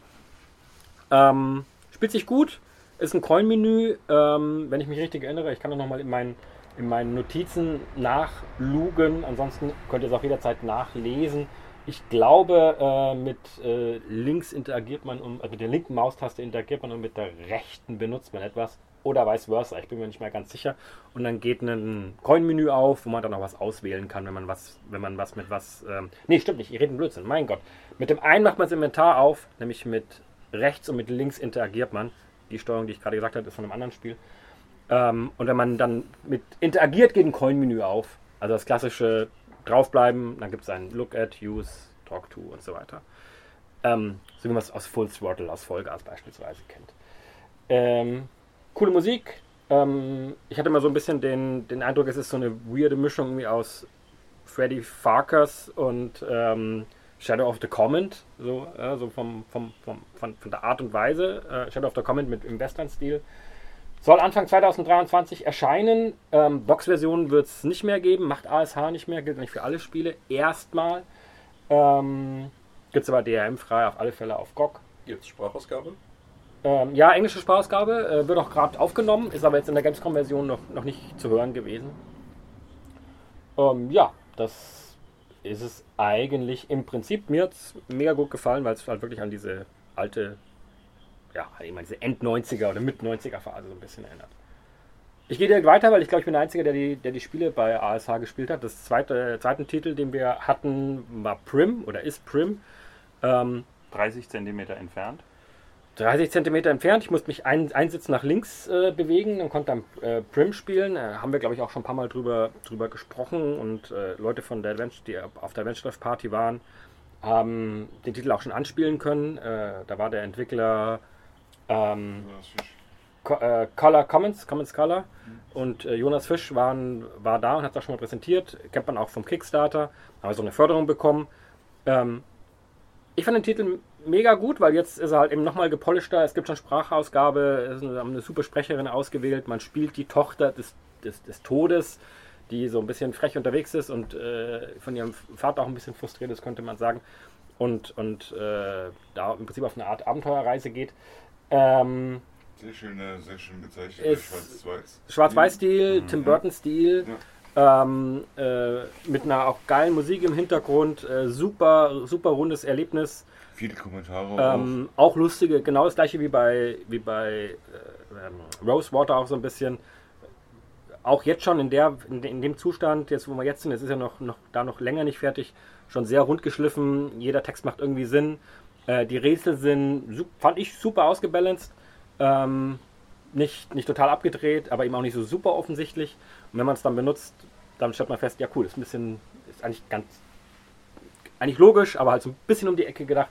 Ähm, spielt sich gut, ist ein Coin-Menü, ähm, wenn ich mich richtig erinnere. Ich kann auch nochmal in meinen, in meinen Notizen nachlugen. Ansonsten könnt ihr es auch jederzeit nachlesen. Ich glaube, äh, mit äh, links interagiert man, und, also mit der linken Maustaste interagiert man und mit der rechten benutzt man etwas. Oder vice versa, ich bin mir nicht mehr ganz sicher. Und dann geht ein Coin-Menü auf, wo man dann auch was auswählen kann, wenn man was, wenn man was mit was. Ähm, nee, stimmt nicht, ich rede Blödsinn, mein Gott. Mit dem einen macht man das Inventar auf, nämlich mit rechts und mit links interagiert man. Die Steuerung, die ich gerade gesagt habe, ist von einem anderen Spiel. Ähm, und wenn man dann mit interagiert, geht ein Coin-Menü auf. Also das klassische draufbleiben, dann gibt es ein Look at, Use, Talk to und so weiter. Ähm, so wie man es aus Full Throttle, aus Vollgas beispielsweise kennt. Ähm, coole Musik. Ähm, ich hatte immer so ein bisschen den, den Eindruck, es ist so eine weirde Mischung aus Freddy Farkas und ähm, Shadow of the Comment, so, äh, so vom, vom, vom, von, von der Art und Weise. Äh, Shadow of the Comment mit im Western-Stil. Soll Anfang 2023 erscheinen. Ähm, Box-Versionen wird es nicht mehr geben, macht ASH nicht mehr, gilt nicht für alle Spiele. Erstmal. Ähm, Gibt es aber DRM-frei auf alle Fälle auf GOG. Gibt es Sprachausgabe? Ähm, ja, englische Sprachausgabe äh, wird auch gerade aufgenommen, ist aber jetzt in der Gamescom-Version noch, noch nicht zu hören gewesen. Ähm, ja, das ist es eigentlich im Prinzip. Mir es mega gut gefallen, weil es halt wirklich an diese alte, ja, ich meine, diese End-90er oder Mit-90er-Phase so ein bisschen erinnert. Ich gehe direkt weiter, weil ich glaube, ich bin der Einzige, der die, der die Spiele bei ASH gespielt hat. Das zweite zweiten Titel, den wir hatten, war Prim oder ist Prim. Ähm, 30 Zentimeter entfernt. 30 Zentimeter entfernt. Ich musste mich ein, einen Sitz nach links äh, bewegen und konnte dann äh, Prim spielen. Äh, haben wir, glaube ich, auch schon ein paar Mal drüber, drüber gesprochen. Und äh, Leute von der Adventure, die auf der Adventure Party waren, haben den Titel auch schon anspielen können. Äh, da war der Entwickler ähm, Co äh, Color Commons, Commons Color und Jonas Fisch waren, war da und hat das schon mal präsentiert. Kennt man auch vom Kickstarter. Haben wir so eine Förderung bekommen. Ähm, ich fand den Titel mega gut, weil jetzt ist er halt eben nochmal gepolischter. Es gibt schon Sprachausgabe, es ist eine, haben eine super Sprecherin ausgewählt. Man spielt die Tochter des, des, des Todes, die so ein bisschen frech unterwegs ist und äh, von ihrem Vater auch ein bisschen frustriert ist, könnte man sagen. und, und äh, da im Prinzip auf eine Art Abenteuerreise geht. Ähm, Sehr schöne, sehr schön gezeichnet. Ist- Schwarz-Weiß. Schwarz-Weiß-Stil, Mhm. Tim Burton-Stil, ähm, äh, mit einer auch geilen Musik im Hintergrund, äh, super, super rundes Erlebnis. Viele Kommentare Ähm, auch lustige, genau das gleiche wie bei, wie bei äh, ähm, Rosewater auch so ein bisschen. Auch jetzt schon in, der, in, in dem Zustand, jetzt wo wir jetzt sind, es ist ja noch, noch da noch länger nicht fertig, schon sehr rund geschliffen. Jeder Text macht irgendwie Sinn. Äh, die Rätsel sind, fand ich super ausgebalanced. Ähm, nicht, nicht total abgedreht, aber eben auch nicht so super offensichtlich. Und wenn man es dann benutzt, dann stellt man fest, ja cool, ist ein bisschen, ist eigentlich ganz, eigentlich logisch, aber halt so ein bisschen um die Ecke gedacht.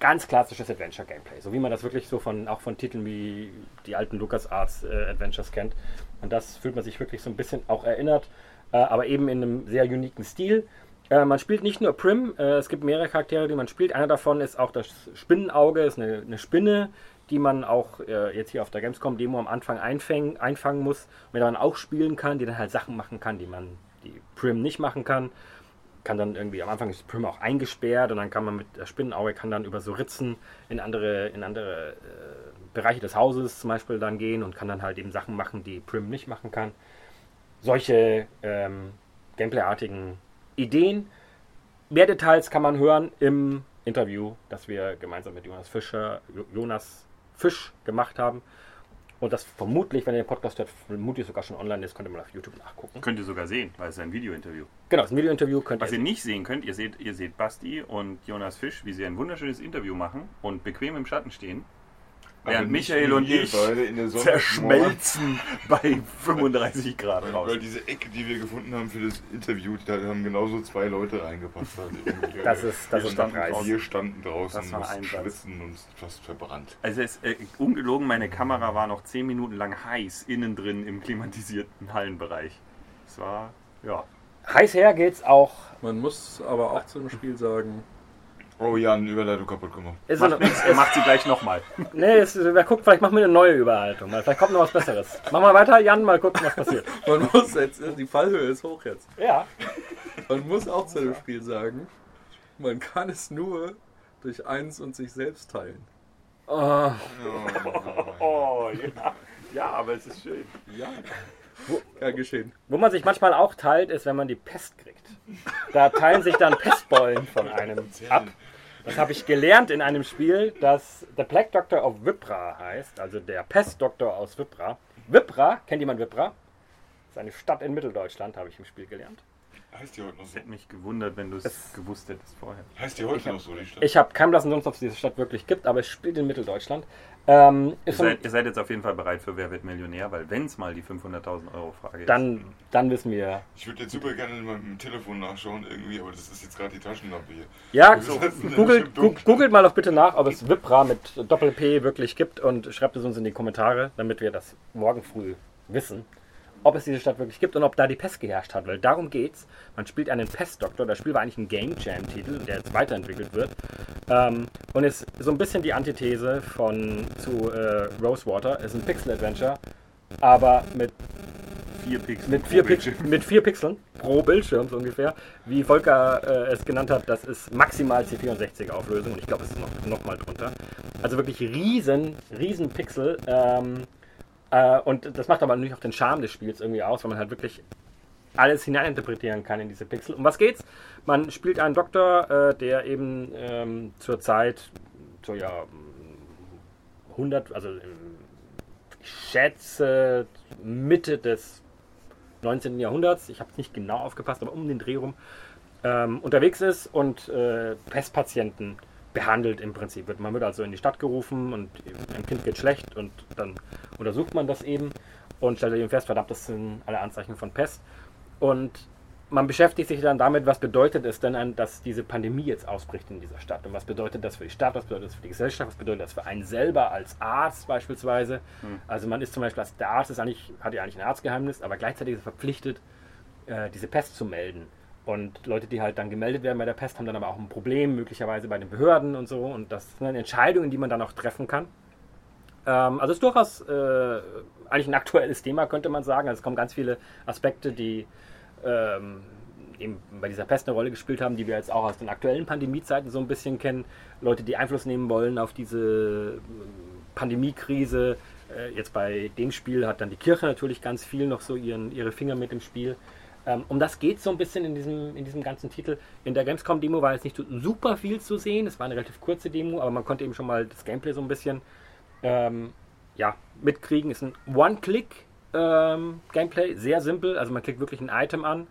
Ganz klassisches Adventure-Gameplay, so wie man das wirklich so von, auch von Titeln wie die alten LucasArts äh, Adventures kennt. Und das fühlt man sich wirklich so ein bisschen auch erinnert, äh, aber eben in einem sehr uniken Stil. Äh, man spielt nicht nur Prim, äh, es gibt mehrere Charaktere, die man spielt. Einer davon ist auch das Spinnenauge, ist eine, eine Spinne, die man auch äh, jetzt hier auf der Gamescom-Demo am Anfang einfängen, einfangen muss, mit der man auch spielen kann, die dann halt Sachen machen kann, die man, die Prim nicht machen kann. Kann dann irgendwie, am Anfang ist Prim auch eingesperrt und dann kann man mit der Spinnenauge kann dann über so Ritzen in andere, in andere äh, Bereiche des Hauses zum Beispiel dann gehen und kann dann halt eben Sachen machen, die Prim nicht machen kann. Solche ähm, Gameplay-artigen Ideen. Mehr Details kann man hören im Interview, das wir gemeinsam mit Jonas Fischer, Jo- Jonas Fisch gemacht haben. Und das vermutlich, wenn ihr den Podcast hört, vermutlich sogar schon online ist, könnt ihr mal auf YouTube nachgucken. Könnt ihr sogar sehen, weil es ist ein Videointerview. Genau, das ist ein Videointerview könnt Was ihr ihr nicht sehen könnt, ihr seht, ihr seht Basti und Jonas Fisch, wie sie ein wunderschönes Interview machen und bequem im Schatten stehen. Während Michael und ich beide in der Sonne zerschmelzen bei 35 Grad Weil draußen. diese Ecke, die wir gefunden haben für das Interview, da haben genauso zwei Leute reingepasst. Halt. Das ist- das wir ist standen, Preis. Wir standen draußen, Das war Einsatz. schwitzen und fast verbrannt. Also es äh, ungelogen, meine Kamera war noch 10 Minuten lang heiß, innen drin im klimatisierten Hallenbereich. Es war, ja. Heiß her geht's auch. Man muss aber auch zu dem Spiel sagen, Oh ja, eine Überleitung kaputt gemacht. Ist Macht nichts, er macht sie gleich nochmal. Nee, es, wer guckt, vielleicht machen wir eine neue Überhaltung. Mal. Vielleicht kommt noch was Besseres. Machen wir weiter, Jan, mal gucken, was passiert. man muss jetzt, die Fallhöhe ist hoch jetzt. Ja. Man muss auch zu dem Spiel sagen, man kann es nur durch eins und sich selbst teilen. Oh, Oh, ja. Ja, aber es ist schön. Ja. Ja, geschehen. wo man sich manchmal auch teilt, ist, wenn man die Pest kriegt. Da teilen sich dann Pestbeulen von einem ab. Das habe ich gelernt in einem Spiel, das The Plague Doctor of Vipra heißt, also der Pestdoktor aus Vipra. Vipra, kennt jemand Vipra? Das ist eine Stadt in Mitteldeutschland, habe ich im Spiel gelernt. Heißt die heute noch Es so? hätte mich gewundert, wenn du es gewusst hättest vorher. Heißt die heute noch so, die Stadt? Ich habe keinen blassen Dunst, ob es diese Stadt wirklich gibt, aber es spielt in Mitteldeutschland. Ähm, Ihr so seid, ihr seid jetzt auf jeden Fall bereit für Wer wird Millionär, weil wenn es mal die 500.000 Euro Frage ist. dann, dann wissen wir. Ich würde jetzt super gerne mal mit dem Telefon nachschauen irgendwie, aber das ist jetzt gerade die Taschenlampe hier. Ja, sitzen googelt, googelt mal doch bitte nach, ob es Vipra mit Doppel-P wirklich gibt und schreibt es uns in die Kommentare, damit wir das morgen früh wissen, ob es diese Stadt wirklich gibt und ob da die Pest geherrscht hat, weil darum geht's. Man spielt einen Pestdoktor, das Spiel war eigentlich ein Game Jam-Titel, der jetzt weiterentwickelt wird ähm, und ist so ein bisschen die Antithese von zu äh, Rosewater. Es ist ein Pixel-Adventure, aber mit vier Pixel. mit vier, Pix mit vier Pixeln pro Bildschirm so ungefähr. Wie Volker äh, es genannt hat, das ist maximal C64 Auflösung und ich glaube, es ist noch, noch mal drunter. Also wirklich riesen, riesen Pixel. Ähm, äh, und das macht aber natürlich auch den Charme des Spiels irgendwie aus, weil man halt wirklich alles hineininterpretieren kann in diese Pixel. Um was geht's? Man spielt einen Doktor, äh, der eben ähm, zur Zeit, so ja, 100, also im, ich schätze Mitte des 19. Jahrhunderts, ich habe nicht genau aufgepasst, aber um den Dreh rum, ähm, unterwegs ist und äh, Pestpatienten behandelt im Prinzip. Wird- Man wird also in die Stadt gerufen und einem Kind geht schlecht und dann untersucht man das eben und stellt eben fest, verdammt, das sind alle Anzeichen von Pest. Und man beschäftigt sich dann damit, was bedeutet es denn, ein- dass diese Pandemie jetzt ausbricht in dieser Stadt? Und was bedeutet das für die Stadt, was bedeutet das für die Gesellschaft, was bedeutet das für einen selber als Arzt beispielsweise? Also man ist zum Beispiel, als der Arzt ist eigentlich, hat ja eigentlich ein Arztgeheimnis, aber gleichzeitig ist er verpflichtet, äh, diese Pest zu melden. Und Leute, die halt dann gemeldet werden bei der Pest, haben dann aber auch ein Problem, möglicherweise bei den Behörden und so. Und das sind dann Entscheidungen, die man dann auch treffen kann. Ähm, also es ist durchaus äh, eigentlich ein aktuelles Thema, könnte man sagen. Also es kommen ganz viele Aspekte, die ähm, eben bei dieser Pest eine Rolle gespielt haben, die wir jetzt auch aus den aktuellen Pandemiezeiten so ein bisschen kennen. Leute, die Einfluss nehmen wollen auf diese äh, Pandemiekrise. Äh, jetzt bei dem Spiel hat dann die Kirche natürlich ganz viel noch so ihren, ihre Finger mit im Spiel. Ähm, um das geht so ein bisschen in diesem, in diesem ganzen Titel. In der Gamescom-Demo war jetzt nicht super viel zu sehen. Es war eine relativ kurze Demo, aber man konnte eben schon mal das Gameplay so ein bisschen ähm, ja, mitkriegen. Ist ein One-Click-Gameplay, sehr simpel. Also man klickt wirklich ein Item an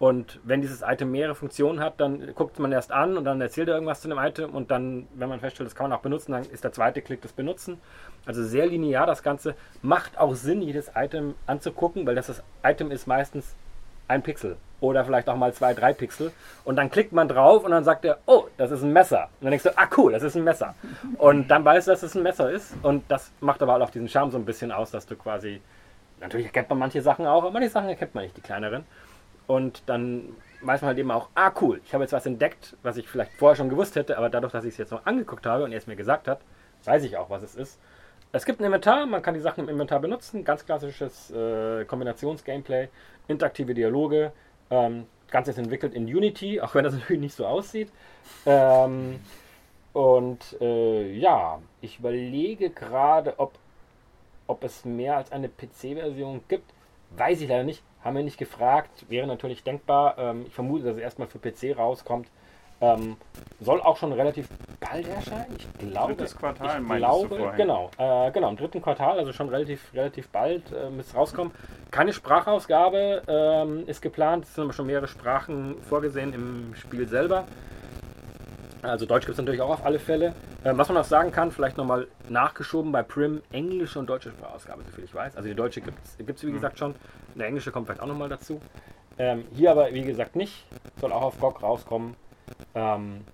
und wenn dieses Item mehrere Funktionen hat, dann guckt man erst an und dann erzählt er irgendwas zu dem Item und dann, wenn man feststellt, das kann man auch benutzen, dann ist der zweite Klick das Benutzen. Also sehr linear das Ganze. Macht auch Sinn, jedes Item anzugucken, weil das, das Item ist meistens ein Pixel oder vielleicht auch mal zwei, drei Pixel. Und dann klickt man drauf und dann sagt er, oh, das ist ein Messer. Und dann denkst du, ah cool, das ist ein Messer. Und dann weißt du, dass es ein Messer ist. Und das macht aber auch diesen Charme so ein bisschen aus, dass du quasi, natürlich erkennt man manche Sachen auch, aber manche Sachen erkennt man nicht, die kleineren. Und dann weiß man halt eben auch, ah cool, ich habe jetzt was entdeckt, was ich vielleicht vorher schon gewusst hätte, aber dadurch, dass ich es jetzt noch angeguckt habe und er es mir gesagt hat, weiß ich auch, was es ist. Es gibt ein Inventar, man kann die Sachen im Inventar benutzen, ganz klassisches äh, Kombinations-Gameplay, interaktive Dialoge. Ähm, Ganze ist entwickelt in Unity, auch wenn das natürlich nicht so aussieht. Ähm, und äh, ja, ich überlege gerade, ob, ob es mehr als eine PC-Version gibt. Weiß ich leider nicht, haben wir nicht gefragt, wäre natürlich denkbar. Ähm, ich vermute, dass es erstmal für PC rauskommt. Ähm, soll auch schon relativ bald erscheinen. Ich glaube, Drittes Quartal, ich glaube, du genau, äh, genau, im dritten Quartal, also schon relativ, relativ bald äh, müsste es rauskommen. Keine Sprachausgabe ähm, ist geplant, es sind aber schon mehrere Sprachen vorgesehen im Spiel selber. Also Deutsch gibt es natürlich auch auf alle Fälle. Ähm, was man auch sagen kann, vielleicht nochmal nachgeschoben bei Prim, englische und deutsche Sprachausgabe, soviel ich weiß. Also die deutsche gibt es, wie gesagt, schon. Eine englische kommt vielleicht auch nochmal dazu. Ähm, hier aber, wie gesagt, nicht. Soll auch auf GOG rauskommen. Ähm,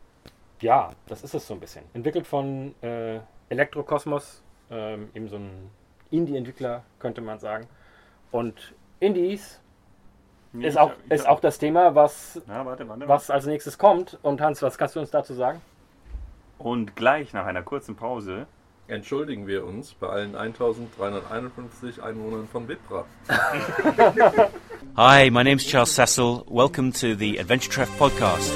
ja, das ist es so ein bisschen. Entwickelt von äh, Elektrokosmos, ähm, eben so ein Indie-Entwickler, könnte man sagen. Und Indies Nee, ist, auch, ist auch das Thema, was, Ja, warte, warte. was als nächstes kommt. Und Hans, was kannst du uns dazu sagen? Und gleich nach einer kurzen Pause Entschuldigen wir uns bei allen 1351 Einwohnern von Vipra. Hi, my name's Charles Cecil. Welcome to the Adventure Treff podcast.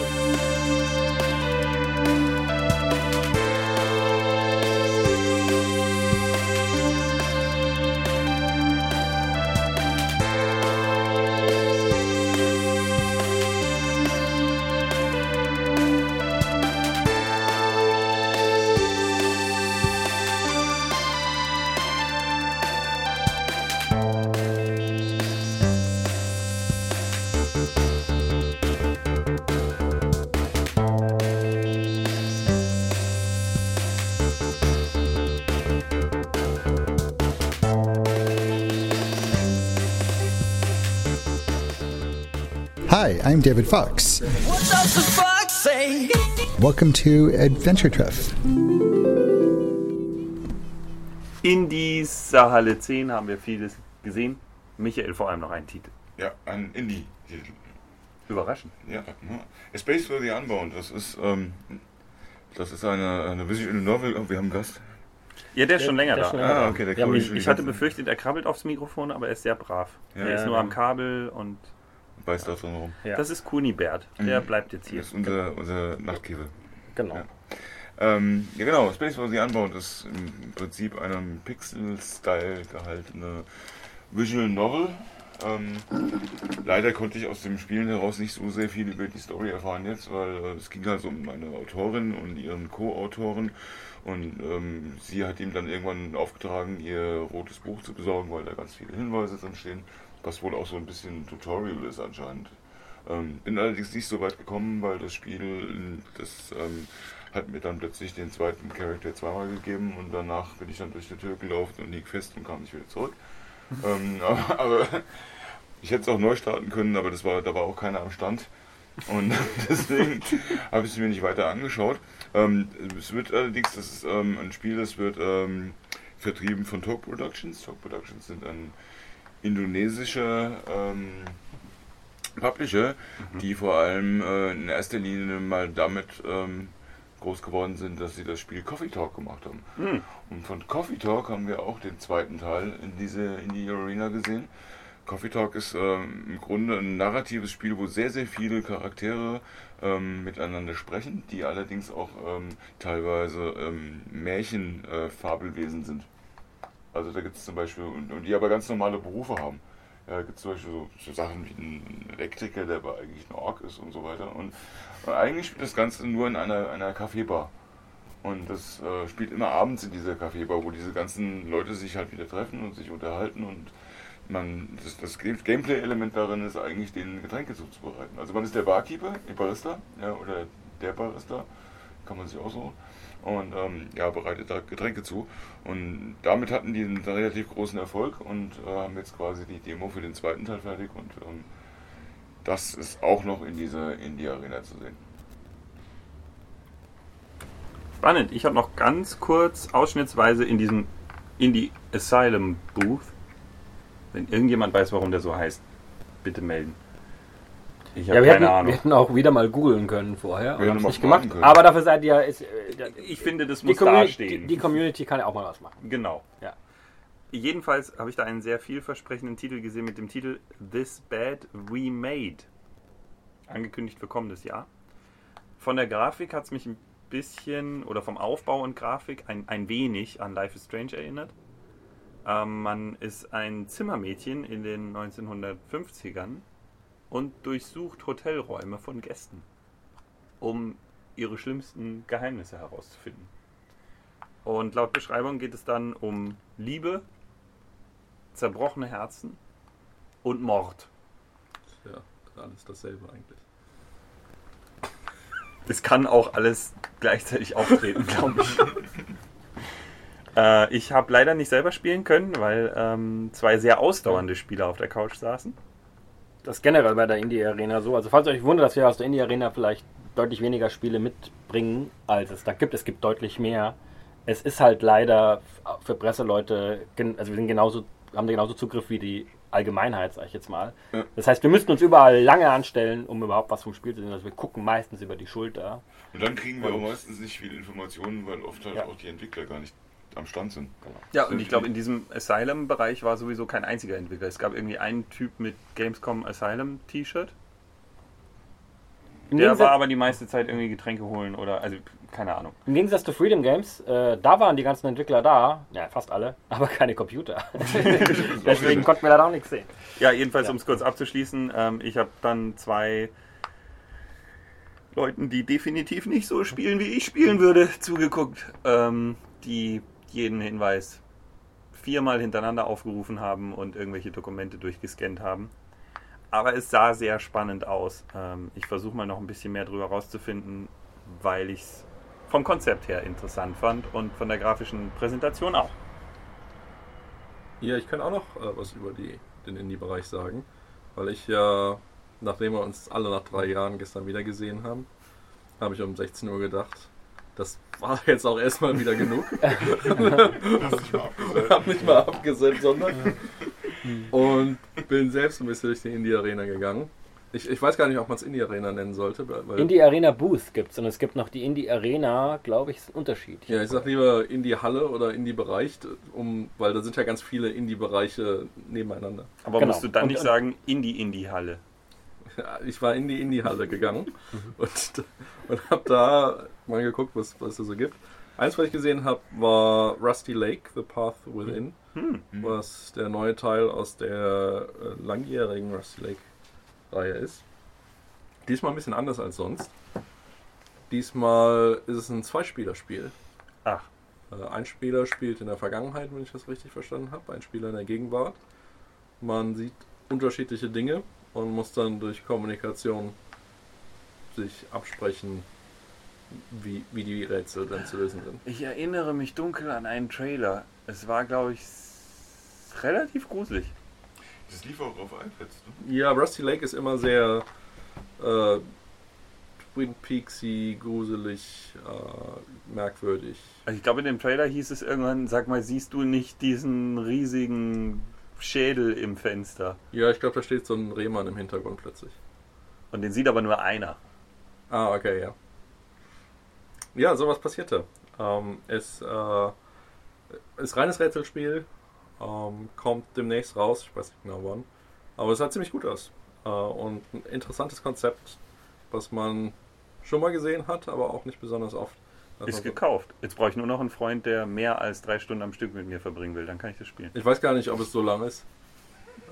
David Fox. What does the fox say? Welcome to Adventure Treff. in dieser Halle 10 haben wir vieles gesehen. Michael vor allem noch einen Titel. Ja, ein Indie-Titel. Überraschend. Ja, ja. A Space for the Unbound, das ist, ähm, das ist eine, eine Visual Novel. Oh, wir haben einen Gast. Ja, der ist schon länger der da. schon länger Ah, okay, der ist schon Ich die hatte befürchtet, er krabbelt aufs Mikrofon, aber er ist sehr brav. Ja, er ist ja, nur ja. am Kabel und beißt da drin rum. Ja. das ist Kunibert. Der Mhm. bleibt jetzt hier. Das ist unser, unser Nachtkäfer. Genau. Ja. Ähm, ja genau, Space for the Unbound ist im Prinzip eine im Pixel-Style gehaltene Visual Novel. Ähm, leider konnte ich aus dem Spielen heraus nicht so sehr viel über die Story erfahren jetzt, weil äh, es ging halt so um eine Autorin und ihren Co-Autoren und ähm, sie hat ihm dann irgendwann aufgetragen, ihr rotes Buch zu besorgen, weil da ganz viele Hinweise drin stehen, was wohl auch so ein bisschen Tutorial ist anscheinend. Ähm, bin allerdings nicht so weit gekommen, weil das Spiel, das ähm, hat mir dann plötzlich den zweiten Charakter zweimal gegeben und danach bin ich dann durch die Tür gelaufen und lieg fest und kam nicht wieder zurück. ähm, aber, aber ich hätte es auch neu starten können, aber das war, da war auch keiner am Stand. Und deswegen habe ich es mir nicht weiter angeschaut. Ähm, es wird allerdings, das ist ähm, ein Spiel, das wird ähm, vertrieben von Talk Productions. Talk Productions sind ein indonesischer ähm, Publisher, die vor allem äh, in erster Linie mal damit ähm, groß geworden sind, dass sie das Spiel Coffee Talk gemacht haben. Hm. Und von Coffee Talk haben wir auch den zweiten Teil in diese in die Arena gesehen. Coffee Talk ist ähm, im Grunde ein narratives Spiel, wo sehr, sehr viele Charaktere ähm, miteinander sprechen, die allerdings auch ähm, teilweise ähm, Märchenfabelwesen sind. Also da gibt es zum Beispiel, und, und, die aber ganz normale Berufe haben. Ja, da gibt es zum Beispiel so, so, Sachen wie einen Elektriker, der aber eigentlich ein Ork ist und so weiter. Und, und eigentlich spielt das Ganze nur in einer, einer Kaffeebar. Und das äh, spielt immer abends in dieser Kaffeebar, wo diese ganzen Leute sich halt wieder treffen und sich unterhalten und man, das, das Gameplay-Element darin ist eigentlich, den Getränke zuzubereiten. Also man ist der Barkeeper, der Barista, ja, oder der Barista, kann man sich auch so. Und ähm, ja, bereitet da Getränke zu. Und damit hatten die einen relativ großen Erfolg und äh, haben jetzt quasi die Demo für den zweiten Teil fertig. Und ähm, das ist auch noch in dieser Indie-Arena zu sehen. Spannend. Ich habe noch ganz kurz ausschnittsweise in diesem Indie Asylum Booth wenn irgendjemand weiß, warum der so heißt, bitte melden. Ich habe ja, keine hätten, Ahnung. Wir hätten auch wieder mal googeln können vorher. Wir haben es nicht gemacht. Können. Aber dafür seid ihr. Ist, äh, ich finde, das muss da stehen. Die, die, Community kann ja auch mal was machen. Genau. Ja. Jedenfalls habe ich da einen sehr vielversprechenden Titel gesehen mit dem Titel This Bad We Made. Angekündigt für kommendes Jahr. Von der Grafik hat es mich ein bisschen, oder vom Aufbau und Grafik ein, ein wenig an Life is Strange erinnert. Ähm, man ist ein Zimmermädchen in den 1950ern und durchsucht Hotelräume von Gästen, um ihre schlimmsten Geheimnisse herauszufinden. Und laut Beschreibung geht es dann um Liebe, zerbrochene Herzen und Mord. Ja, alles dasselbe eigentlich. Das kann auch alles gleichzeitig auftreten, glaube ich. Äh, ich habe leider nicht selber spielen können, weil ähm, zwei sehr ausdauernde Spieler auf der Couch saßen. Das generell bei der Indie Arena so. Also falls euch wundert, dass wir aus der Indie Arena vielleicht deutlich weniger Spiele mitbringen, als es da gibt. Es gibt deutlich mehr. Es ist halt leider für Presseleute, also wir sind genauso, haben genauso Zugriff wie die Allgemeinheit, sag ich jetzt mal. Ja. Das heißt, wir müssten uns überall lange anstellen, um überhaupt was vom Spiel zu sehen. Also wir gucken meistens über die Schulter. Und dann kriegen wir auch meistens nicht viele Informationen, weil oft halt ja. auch die Entwickler gar nicht am Stand sind. Genau. Ja, und ich glaube, in diesem Asylum-Bereich war sowieso kein einziger Entwickler. Es gab irgendwie einen Typ mit Gamescom Asylum T-Shirt. Der war aber die meiste Zeit irgendwie Getränke holen oder, also keine Ahnung. Im Gegensatz zu Freedom Games, äh, da waren die ganzen Entwickler da, ja fast alle, aber keine Computer. Deswegen konnten wir da auch nichts sehen. Ja, jedenfalls, ja. um es kurz abzuschließen, ähm, ich habe dann zwei Leuten, die definitiv nicht so spielen, wie ich spielen würde, zugeguckt, ähm, die jeden Hinweis viermal hintereinander aufgerufen haben und irgendwelche Dokumente durchgescannt haben. Aber es sah sehr spannend aus. Ähm, ich versuche mal noch ein bisschen mehr darüber rauszufinden, weil ich es vom Konzept her interessant fand und von der grafischen Präsentation auch. Ja, ich kann auch noch äh, was über die, den Indie-Bereich sagen, weil ich ja, nachdem wir uns alle nach drei Jahren gestern wieder gesehen haben, habe ich um 16 Uhr gedacht, das war jetzt auch erstmal wieder genug. ich habe nicht mal abgesetzt, sondern. Und bin selbst ein bisschen durch die Indie-Arena gegangen. Ich, ich, weiß gar nicht, ob man es Indie-Arena nennen sollte. Indie-Arena Booth gibt es und es gibt noch die Indie-Arena, glaube ich, ist ein Unterschied. Ja, ich sag lieber Indie-Halle oder Indie-Bereich, um, weil da sind ja ganz viele Indie-Bereiche nebeneinander. Aber genau. musst du dann und, nicht sagen Indie-Indie-Halle? Ich war in die Indie-Halle gegangen und, und habe da mal geguckt, was, was es so gibt. Eins, was ich gesehen habe, war Rusty Lake, The Path Within, hm. was der neue Teil aus der äh, langjährigen Rusty Lake-Reihe ist. Diesmal ein bisschen anders als sonst. Diesmal ist es ein Zweispielerspiel. Ach. Äh, ein Spieler spielt in der Vergangenheit, wenn ich das richtig verstanden habe, ein Spieler in der Gegenwart. Man sieht unterschiedliche Dinge und muss dann durch Kommunikation sich absprechen, wie, wie die Rätsel dann zu lösen sind. Ich erinnere mich dunkel an einen Trailer. Es war, glaube ich, relativ gruselig. Das lief auch auf iPads, ne? Ja, Rusty Lake ist immer sehr äh, Twin Peaksy, gruselig, äh, merkwürdig. Also ich glaube, in dem Trailer hieß es irgendwann, sag mal, siehst du nicht diesen riesigen Schädel im Fenster? Ja, ich glaube, da steht so ein Rehmann im Hintergrund plötzlich. Und den sieht aber nur einer. Ah, okay, ja. Ja, sowas passierte. Ähm, es äh, ist reines Rätselspiel, ähm, kommt demnächst raus, ich weiß nicht genau wann. Aber es sah ziemlich gut aus. Äh, und ein interessantes Konzept, was man schon mal gesehen hat, aber auch nicht besonders oft. Also Ist gekauft. Jetzt brauche ich nur noch einen Freund, der mehr als drei Stunden am Stück mit mir verbringen will. Dann kann ich das spielen. Ich weiß gar nicht, ob es so lang ist.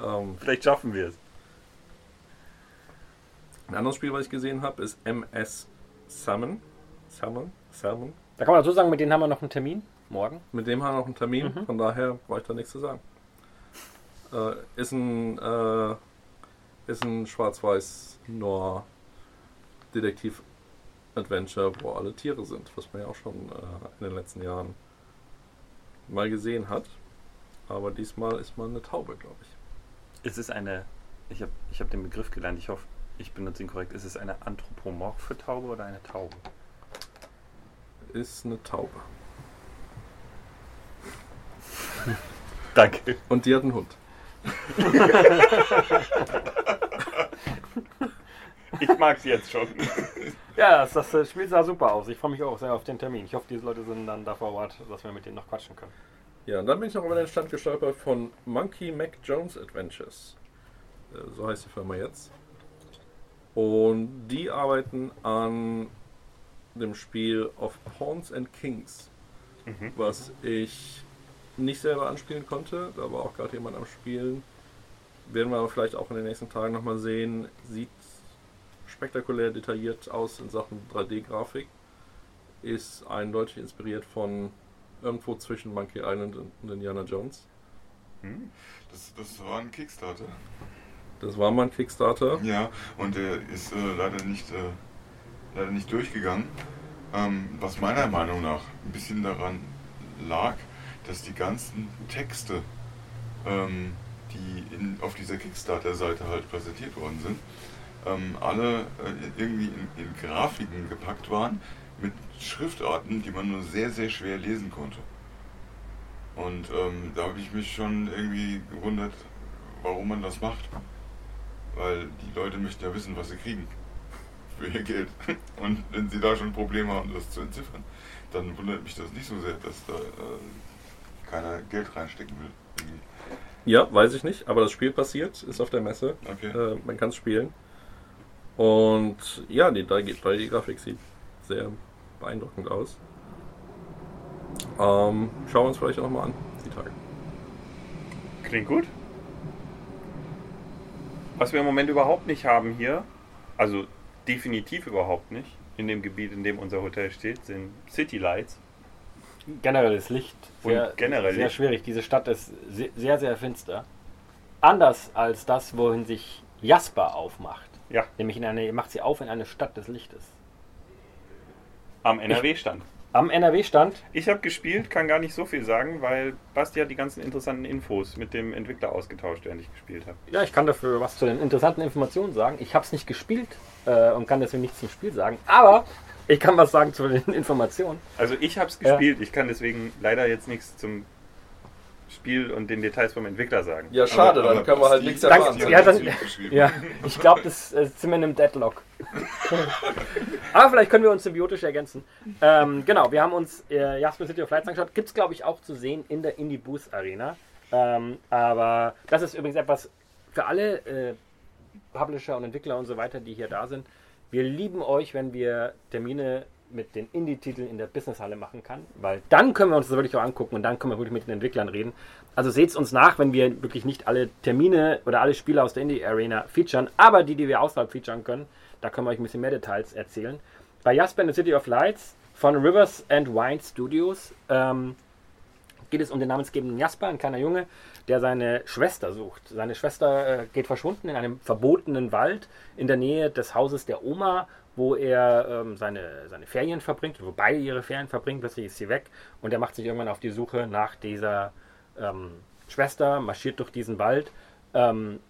Ähm, Vielleicht schaffen wir es. ein anderes Spiel, was ich gesehen habe, ist MS Salmon. Salmon? Salmon? Da kann man dazu sagen, mit denen haben wir noch einen Termin morgen. Mit dem haben wir noch einen Termin, Mhm. von daher brauche ich da nichts zu sagen. Äh, ist ein, äh, ist ein schwarz-weiß Noir Detektiv Adventure, wo alle Tiere sind, was man ja auch schon äh, in den letzten Jahren mal gesehen hat. Aber diesmal ist man eine Taube, glaube ich. Ist es eine, ich habe ich hab den Begriff gelernt, ich hoffe, ich benutze ihn korrekt. Ist es eine anthropomorphe Taube oder eine Taube? Ist eine Taube. Danke. Und die hat einen Hund. Ich mag sie jetzt schon. Ja, das, das Spiel sah super aus. Ich freue mich auch sehr auf den Termin. Ich hoffe, diese Leute sind dann da vor Ort, dass wir mit denen noch quatschen können. Ja, und dann bin ich noch über den Stand gestolpert von Monkey Mac Jones Adventures. Äh, So heißt die Firma jetzt. Und die arbeiten an dem Spiel of Pawns and Kings, Mhm. was ich nicht selber anspielen konnte. Da war auch gerade jemand am Spielen. Werden wir aber vielleicht auch in den nächsten Tagen nochmal sehen. Sieht spektakulär detailliert aus in Sachen 3D-Grafik. Ist eindeutig inspiriert von irgendwo zwischen Monkey Island und Indiana Jones. Hm? Das, das war ein Kickstarter. Das war mal ein Kickstarter. Ja, und der ist äh, leider, nicht, äh, leider nicht durchgegangen. Ähm, was meiner Meinung nach ein bisschen daran lag, dass die ganzen Texte, ähm, die in, auf dieser Kickstarter-Seite halt präsentiert worden sind, ähm, alle äh, irgendwie in, in Grafiken gepackt waren mit Schriftarten, die man nur sehr, sehr schwer lesen konnte. Und ähm, da habe ich mich schon irgendwie gewundert, warum man das macht. Weil die Leute möchten ja wissen, was sie kriegen für ihr Geld. Und wenn sie da schon Probleme haben, das zu entziffern, dann wundert mich das nicht so sehr, dass da äh, keiner Geld reinstecken will. Ja, weiß ich nicht, aber das Spiel passiert, ist auf der Messe. Okay. Äh, man kann es spielen. Und ja, die 3D-Grafik sieht sehr beeindruckend aus. Ähm, schauen wir uns vielleicht auch mal an, die Tage. Klingt gut. Was wir im Moment überhaupt nicht haben hier, also definitiv überhaupt nicht, in dem Gebiet, in dem unser Hotel steht, sind City Lights. Generelles Licht. Und Sehr, generell sehr schwierig. Diese Stadt ist se- sehr, sehr finster. Anders als das, wohin sich Jasper aufmacht. Ja. Nämlich in eine, macht sie auf in eine Stadt des Lichtes. Am NRW-Stand. Am NRW-Stand. Ich habe gespielt, kann gar nicht so viel sagen, weil Basti hat die ganzen interessanten Infos mit dem Entwickler ausgetauscht, während ich gespielt habe. Ja, ich kann dafür was zu den interessanten Informationen sagen. Ich habe es nicht gespielt äh, und kann deswegen nichts zum Spiel sagen. Aber ich kann was sagen zu den Informationen. Also ich habe es Ja. gespielt, ich kann deswegen leider jetzt nichts zum Spiel und den Details vom Entwickler sagen. Ja, schade, Aber- dann aber können wir halt nichts erfahren. Steve Ja, dann, ja ich glaube, das äh, sind wir in einem Deadlock. Aber vielleicht können wir uns symbiotisch ergänzen. Ähm, genau, wir haben uns äh, Jasper City of Lights angeschaut. Gibt es, glaube ich, auch zu sehen in der Indie Boost Arena. Ähm, aber das ist übrigens etwas für alle äh, Publisher und Entwickler und so weiter, die hier da sind. Wir lieben euch, wenn wir Termine mit den Indie-Titeln in der Businesshalle machen kann, weil dann können wir uns das wirklich auch angucken und dann können wir wirklich mit den Entwicklern reden. Also seht es uns nach, wenn wir wirklich nicht alle Termine oder alle Spiele aus der Indie-Arena featuren, aber die, die wir außerhalb featuren können, da können wir euch ein bisschen mehr Details erzählen. Bei Jasper in the City of Lights von Rivers and Wine Studios ähm, geht es um den namensgebenden Jasper, ein kleiner Junge, der seine Schwester sucht. Seine Schwester äh, geht verschwunden in einem verbotenen Wald in der Nähe des Hauses der Oma, wo er ähm, seine, seine Ferien verbringt, wo beide ihre Ferien verbringen. Plötzlich ist sie weg und er macht sich irgendwann auf die Suche nach dieser ähm, Schwester, marschiert durch diesen Wald. Ähm,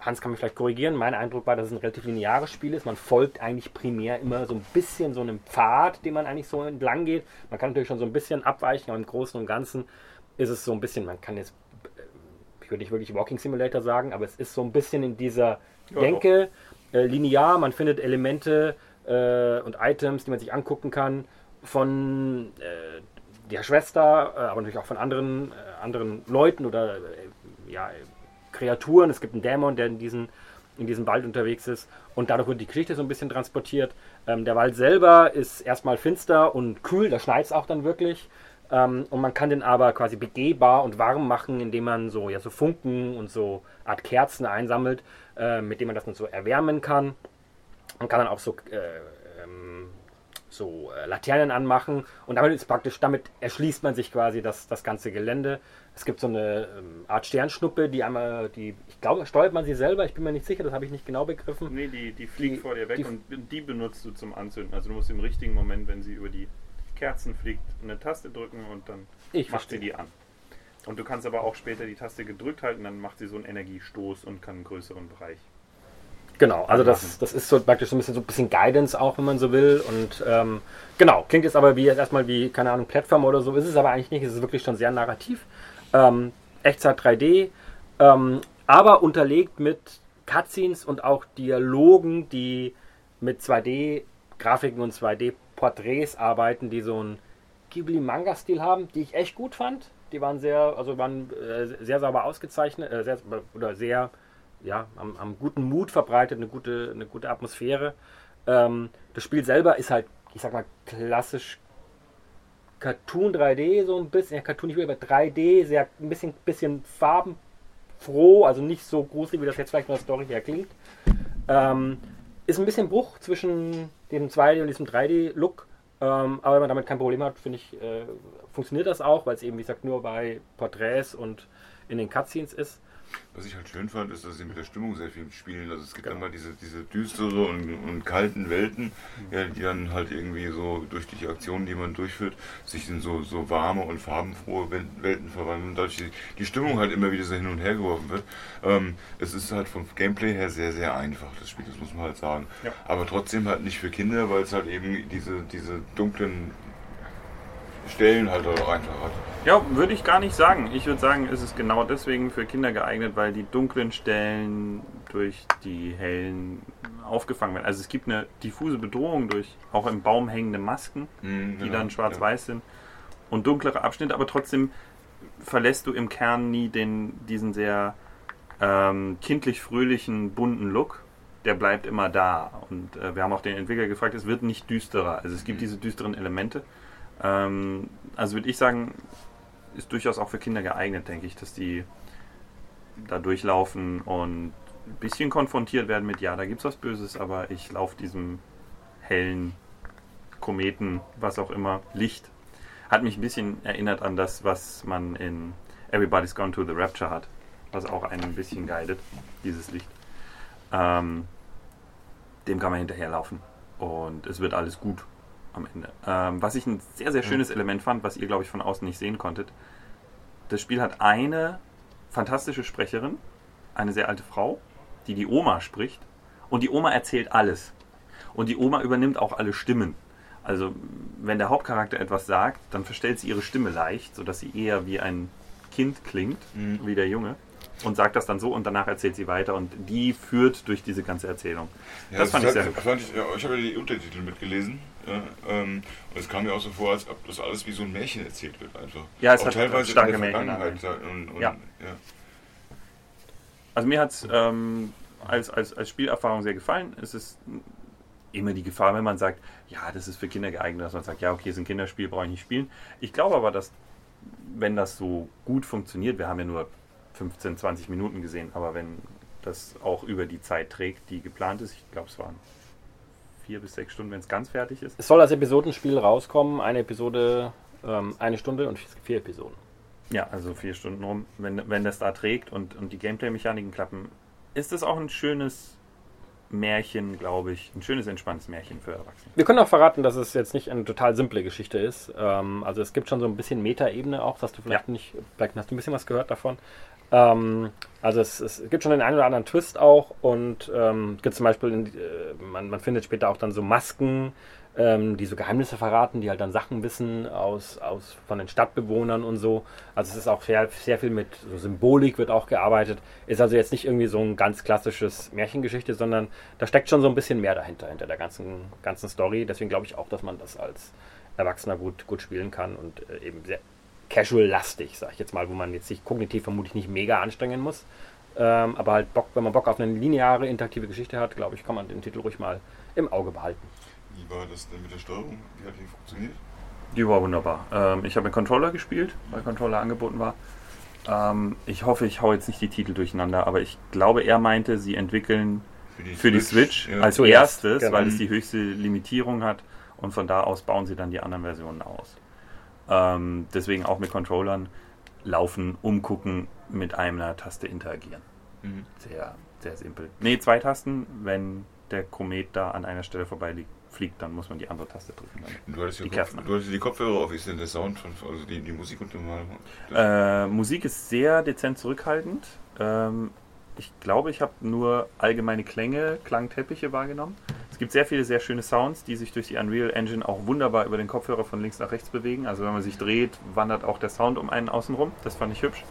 Hans kann mich vielleicht korrigieren. Mein Eindruck war, dass es ein relativ lineares Spiel ist. Man folgt eigentlich primär immer so ein bisschen so einem Pfad, den man eigentlich so entlang geht. Man kann natürlich schon so ein bisschen abweichen, aber im Großen und Ganzen ist es so ein bisschen, man kann jetzt, ich würde nicht wirklich Walking Simulator sagen, aber es ist so ein bisschen in dieser Denke äh, linear. Man findet Elemente äh, und Items, die man sich angucken kann von äh, der Schwester, äh, aber natürlich auch von anderen, äh, anderen Leuten oder äh, ja, Kreaturen. Es gibt einen Dämon, der in, diesen, in diesem Wald unterwegs ist. Und dadurch wird die Geschichte so ein bisschen transportiert. Ähm, der Wald selber ist erstmal finster und kühl, da schneit es auch dann wirklich. Ähm, und man kann den aber quasi begehbar und warm machen, indem man so, ja, so Funken und so Art Kerzen einsammelt, äh, mit denen man das dann so erwärmen kann. Man kann dann auch so, äh, ähm, so äh, Laternen anmachen und damit ist praktisch, damit erschließt man sich quasi das, das ganze Gelände. Es gibt so eine ähm, Art Sternschnuppe, die einmal, die, ich glaube, steuert man sie selber, ich bin mir nicht sicher, das habe ich nicht genau begriffen. Nee, die, die fliegt Die- vor dir weg die- und die benutzt du zum Anzünden. Also du musst im richtigen Moment, wenn sie über die Kerzen fliegt, eine Taste drücken und dann Ich macht verstehe. sie die an. Und du kannst aber auch später die Taste gedrückt halten, dann macht sie so einen Energiestoß und kann einen größeren Bereich. Genau, also das, das ist so praktisch so ein bisschen so ein bisschen Guidance auch, wenn man so will. Und ähm, genau, klingt jetzt aber wie jetzt erstmal wie, keine Ahnung, Plattform oder so, ist es aber eigentlich nicht. Es ist wirklich schon sehr narrativ. Ähm, Echtzeit 3D, ähm, aber unterlegt mit Cutscenes und auch Dialogen, die mit 2D-Grafiken und 2D-Porträts arbeiten, die so einen Ghibli-Manga-Stil haben, die ich echt gut fand. Die waren sehr, also waren äh, sehr sauber ausgezeichnet, äh, sehr, oder sehr, ja, haben, haben guten Mut verbreitet, eine gute, eine gute Atmosphäre. Ähm, das Spiel selber ist halt, ich sag mal, klassisch Cartoon 3D, so ein bisschen, ja, Cartoon nicht über 3D, sehr ein bisschen, bisschen farbenfroh, also nicht so gruselig, wie das jetzt vielleicht von der Story her klingt. Ähm, ist ein bisschen Bruch zwischen dem 2D und diesem 3D-Look. Ähm, aber wenn man damit kein Problem hat, finde ich, äh, funktioniert das auch, weil es eben, wie gesagt, nur bei Porträts und in den Cutscenes ist. Was ich halt schön fand, ist, dass sie mit der Stimmung sehr viel spielen. Also es gibt einmal diese, diese düstere und, und kalten Welten, ja, die dann halt irgendwie so durch die Aktionen, die man durchführt, sich in so, so warme und farbenfrohe Wel- Welten verwandeln. Dadurch die, die Stimmung halt immer wieder so hin und her geworfen wird. Ähm, es ist halt vom Gameplay her sehr, sehr einfach, das Spiel, das muss man halt sagen. Ja. Aber trotzdem halt nicht für Kinder, weil es halt eben diese, diese dunklen Stellen halt einfach hat. Ja, würde ich gar nicht sagen. Ich würde sagen, es ist genau deswegen für Kinder geeignet, weil die dunklen Stellen durch die hellen aufgefangen werden. Also es gibt eine diffuse Bedrohung durch auch im Baum hängende Masken, Mhm, die genau, dann schwarz-weiß sind und dunklere Abschnitte, aber trotzdem verlässt du im Kern nie den, diesen sehr ähm, kindlich fröhlichen, bunten Look. Der bleibt immer da. Und äh, wir haben auch den Entwickler gefragt, es wird nicht düsterer. Also es gibt diese düsteren Elemente. Ähm, also würde ich sagen, ist durchaus auch für Kinder geeignet, denke ich, dass die da durchlaufen und ein bisschen konfrontiert werden mit, ja, da gibt es was Böses, aber ich laufe diesem hellen Kometen, was auch immer, Licht. Hat mich ein bisschen erinnert an das, was man in Everybody's Gone to the Rapture hat, was auch einen ein bisschen guidet, dieses Licht. Ähm, dem kann man hinterherlaufen und es wird alles gut am Ende. Ähm, was ich ein sehr, sehr schönes Element fand, was ihr, glaube ich, von außen nicht sehen konntet. Das Spiel hat eine fantastische Sprecherin, eine sehr alte Frau, die die Oma spricht. Und die Oma erzählt alles. Und die Oma übernimmt auch alle Stimmen. Also, wenn der Hauptcharakter etwas sagt, dann verstellt sie ihre Stimme leicht, sodass sie eher wie ein Kind klingt, wie der Junge. Und sagt das dann so und danach erzählt sie weiter und die führt durch diese ganze Erzählung. Ja, das fand ich sehr halt- fand ich, ja, ich habe ja die Untertitel mitgelesen. Ja, ähm, und es kam mir auch so vor, als ob das alles wie so ein Märchen erzählt wird einfach. Ja, es auch hat teilweise starke Märchen Vergangenheit. ja, Und, und, Ja. ja. Also mir hat es ähm, als, als, als Spielerfahrung sehr gefallen. Es ist immer die Gefahr, wenn man sagt, ja, das ist für Kinder geeignet, dass man sagt, ja, okay, ist ein Kinderspiel, brauche ich nicht spielen. Ich glaube aber, dass wenn das so gut funktioniert, wir haben ja nur 15, 20 Minuten gesehen, aber wenn das auch über die Zeit trägt, die geplant ist, ich glaube, es waren vier bis sechs Stunden, wenn es ganz fertig ist. Es soll als Episodenspiel rauskommen, eine Episode, ähm, eine Stunde und vier Episoden. Ja, also vier Stunden rum. Wenn, wenn das da trägt und, und die Gameplay-Mechaniken klappen, ist es auch ein schönes Märchen, glaube ich. Ein schönes, entspanntes Märchen für Erwachsene. Wir können auch verraten, dass es jetzt nicht eine total simple Geschichte ist. Ähm, also es gibt schon so ein bisschen Metaebene auch, dass du vielleicht nicht, vielleicht hast du ein bisschen was gehört davon. Ähm, also es, es gibt schon den einen oder anderen Twist auch und ähm, gibt zum Beispiel, in, äh, man, man findet später auch dann so Masken, ähm, die so Geheimnisse verraten, die halt dann Sachen wissen aus, aus von den Stadtbewohnern und so. Also es ist auch sehr, sehr viel mit so Symbolik wird auch gearbeitet. Ist also jetzt nicht irgendwie so ein ganz klassisches Märchengeschichte, sondern da steckt schon so ein bisschen mehr dahinter, hinter der ganzen, ganzen Story. Deswegen glaube ich auch, dass man das als Erwachsener gut, gut spielen kann und äh, eben sehr casual-lastig, sag ich jetzt mal, wo man jetzt sich kognitiv vermutlich nicht mega anstrengen muss. Ähm, aber halt Bock, wenn man Bock auf eine lineare, interaktive Geschichte hat, glaube ich, kann man den Titel ruhig mal im Auge behalten. Wie war das denn mit der Steuerung? Wie hat die funktioniert? Die war wunderbar. Ähm, ich habe mit Controller gespielt, weil Controller angeboten war. Ähm, ich hoffe, ich hau jetzt nicht die Titel durcheinander, aber ich glaube, er meinte, sie entwickeln Für die für die Switch, Switch ja. als Zuerst, erstes, genau. weil es die höchste Limitierung hat und von da aus bauen sie dann die anderen Versionen aus. Ähm, deswegen auch mit Controllern laufen, umgucken, mit einer Taste interagieren. Mhm. Sehr, sehr simpel. Ne, zwei Tasten, wenn der Komet da an einer Stelle vorbei liegt, fliegt, dann muss man die andere Taste drücken. Du hattest, die Kopf, du hattest die Kopfhörer auf. Wie ist denn der Sound von, also die, die Musik und? Äh, Musik ist sehr dezent zurückhaltend. Ähm, ich glaube, ich habe nur allgemeine Klänge, Klangteppiche wahrgenommen. Es gibt sehr viele sehr schöne Sounds, die sich durch die Unreal Engine auch wunderbar über den Kopfhörer von links nach rechts bewegen. Also wenn man sich dreht, wandert auch der Sound um einen außen rum. Das fand ich hübsch.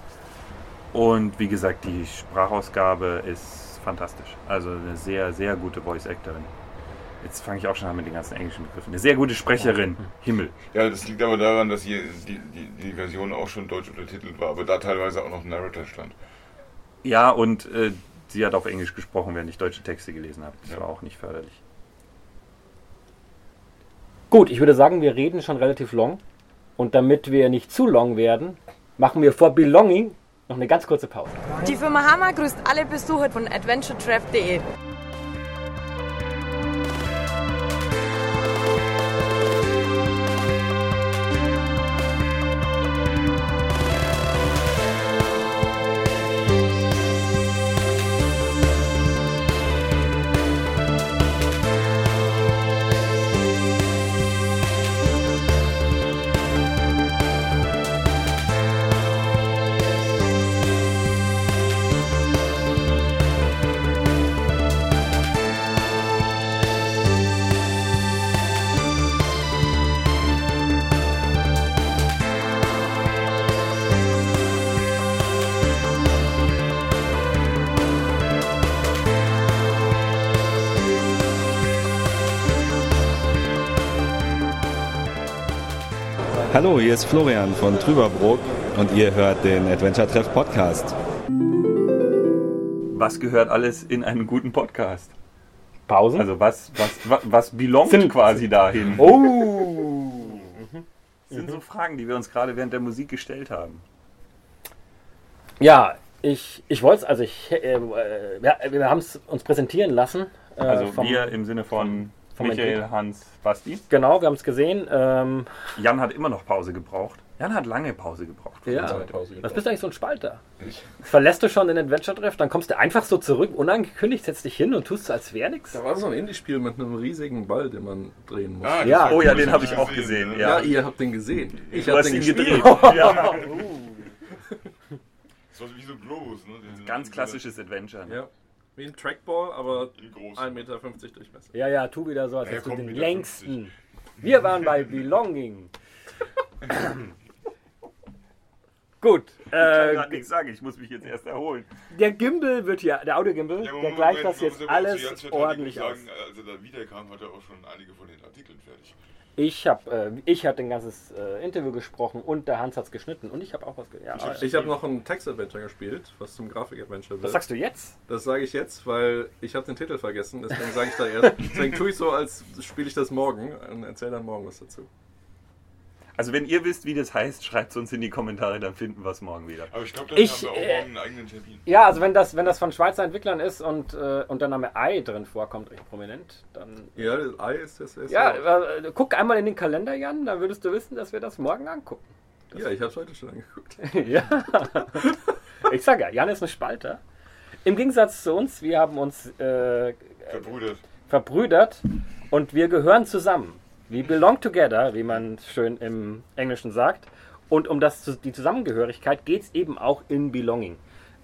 Und wie gesagt, die Sprachausgabe ist fantastisch. Also eine sehr, sehr gute Voice-Actorin. Jetzt fange ich auch schon an mit den ganzen englischen Begriffen. Eine sehr gute Sprecherin. Himmel. Ja, das liegt aber daran, dass hier die, die, die Version auch schon deutsch untertitelt war, aber da teilweise auch noch ein Narrator stand. Ja, und äh, sie hat auf Englisch gesprochen, während ich deutsche Texte gelesen habe. Das Ja. war auch nicht förderlich. Gut, ich würde sagen, wir reden schon relativ long. Und damit wir nicht zu long werden, machen wir vor Belonging noch eine ganz kurze Pause. Die Firma Hammer grüßt alle Besucher von adventuretreff.de. Hallo, hier ist Florian von Trüberbrook und ihr hört den Adventure Treff Podcast. Was gehört alles in einen guten Podcast? Pausen? Also was, was, was, was belongt Sind- quasi dahin? Oh! Das sind so Fragen, die wir uns gerade während der Musik gestellt haben. Ja, ich, ich wollte es, also ich, äh, äh, ja, wir haben es uns präsentieren lassen. äh, Also vom- wir im Sinne von vom Michael. Hans, Basti. Genau, wir haben es gesehen. Ähm, Jan hat immer noch Pause gebraucht. Jan hat lange Pause gebraucht. von ja, unserer Seite. was bist du eigentlich so ein Spalter? Verlässt du schon den Adventure Treff, dann kommst du einfach so zurück, unangekündigt, setzt dich hin und tust so, als wäre nichts. Da war so ein Indie-Spiel mit einem riesigen Ball, den man drehen muss. Ah, Ja. Oh ja, den habe hab ich auch gesehen. Ja, Ja. ihr habt den gesehen. Ich habe den gedreht. Ja. Das war wie so groß. Ne? Den- Ganz klassisches Adventure. ne? Ja. Wie ein Trackball, aber In groß. 1,50 Meter Durchmesser. Ja, ja, tu wieder so, als Ja, hättest du den längsten. Wir waren bei Belonging. Gut, Ich kann äh, gerade nichts sagen, ich muss mich jetzt erst erholen. der Gimbal wird hier, der Audio-Gimbal, Ja, der gleicht Moment, das jetzt alles ordentlich aus. sagen, Als er da wiederkam, hat er auch schon einige von den Artikeln fertig. Ich habe äh, ich hab ein ganzes äh, Interview gesprochen und der Hans hat es geschnitten und ich habe auch was ge ja, äh, Ich habe noch ein Text-Adventure gespielt, was zum Grafik-Adventure wird. Was sagst du jetzt? Das sage ich jetzt, weil ich habe den Titel vergessen, deswegen sage ich da erst. Deswegen tue ich so, als spiele ich das morgen und erzähle dann morgen was dazu. Also wenn ihr wisst, wie das heißt, schreibt es uns in die Kommentare, dann finden wir es morgen wieder. Aber ich glaube, dann Ich, haben wir auch äh, morgen einen eigenen Termin. Ja, also wenn das, wenn das von Schweizer Entwicklern ist und, äh, und der Name Ei drin vorkommt, recht prominent, dann. Ja, das Ei ist das erste. Ja, äh, guck einmal in den Kalender, Jan, dann würdest du wissen, dass wir das morgen angucken. ja ich habe es heute schon angeguckt. ja. Ich sag ja, Jan ist ein Spalter. Im Gegensatz zu uns, wir haben uns äh, Verbrüdert. verbrüdert und wir gehören zusammen. We belong together, wie man schön im Englischen sagt. Und um das, die Zusammengehörigkeit geht es eben auch in Belonging.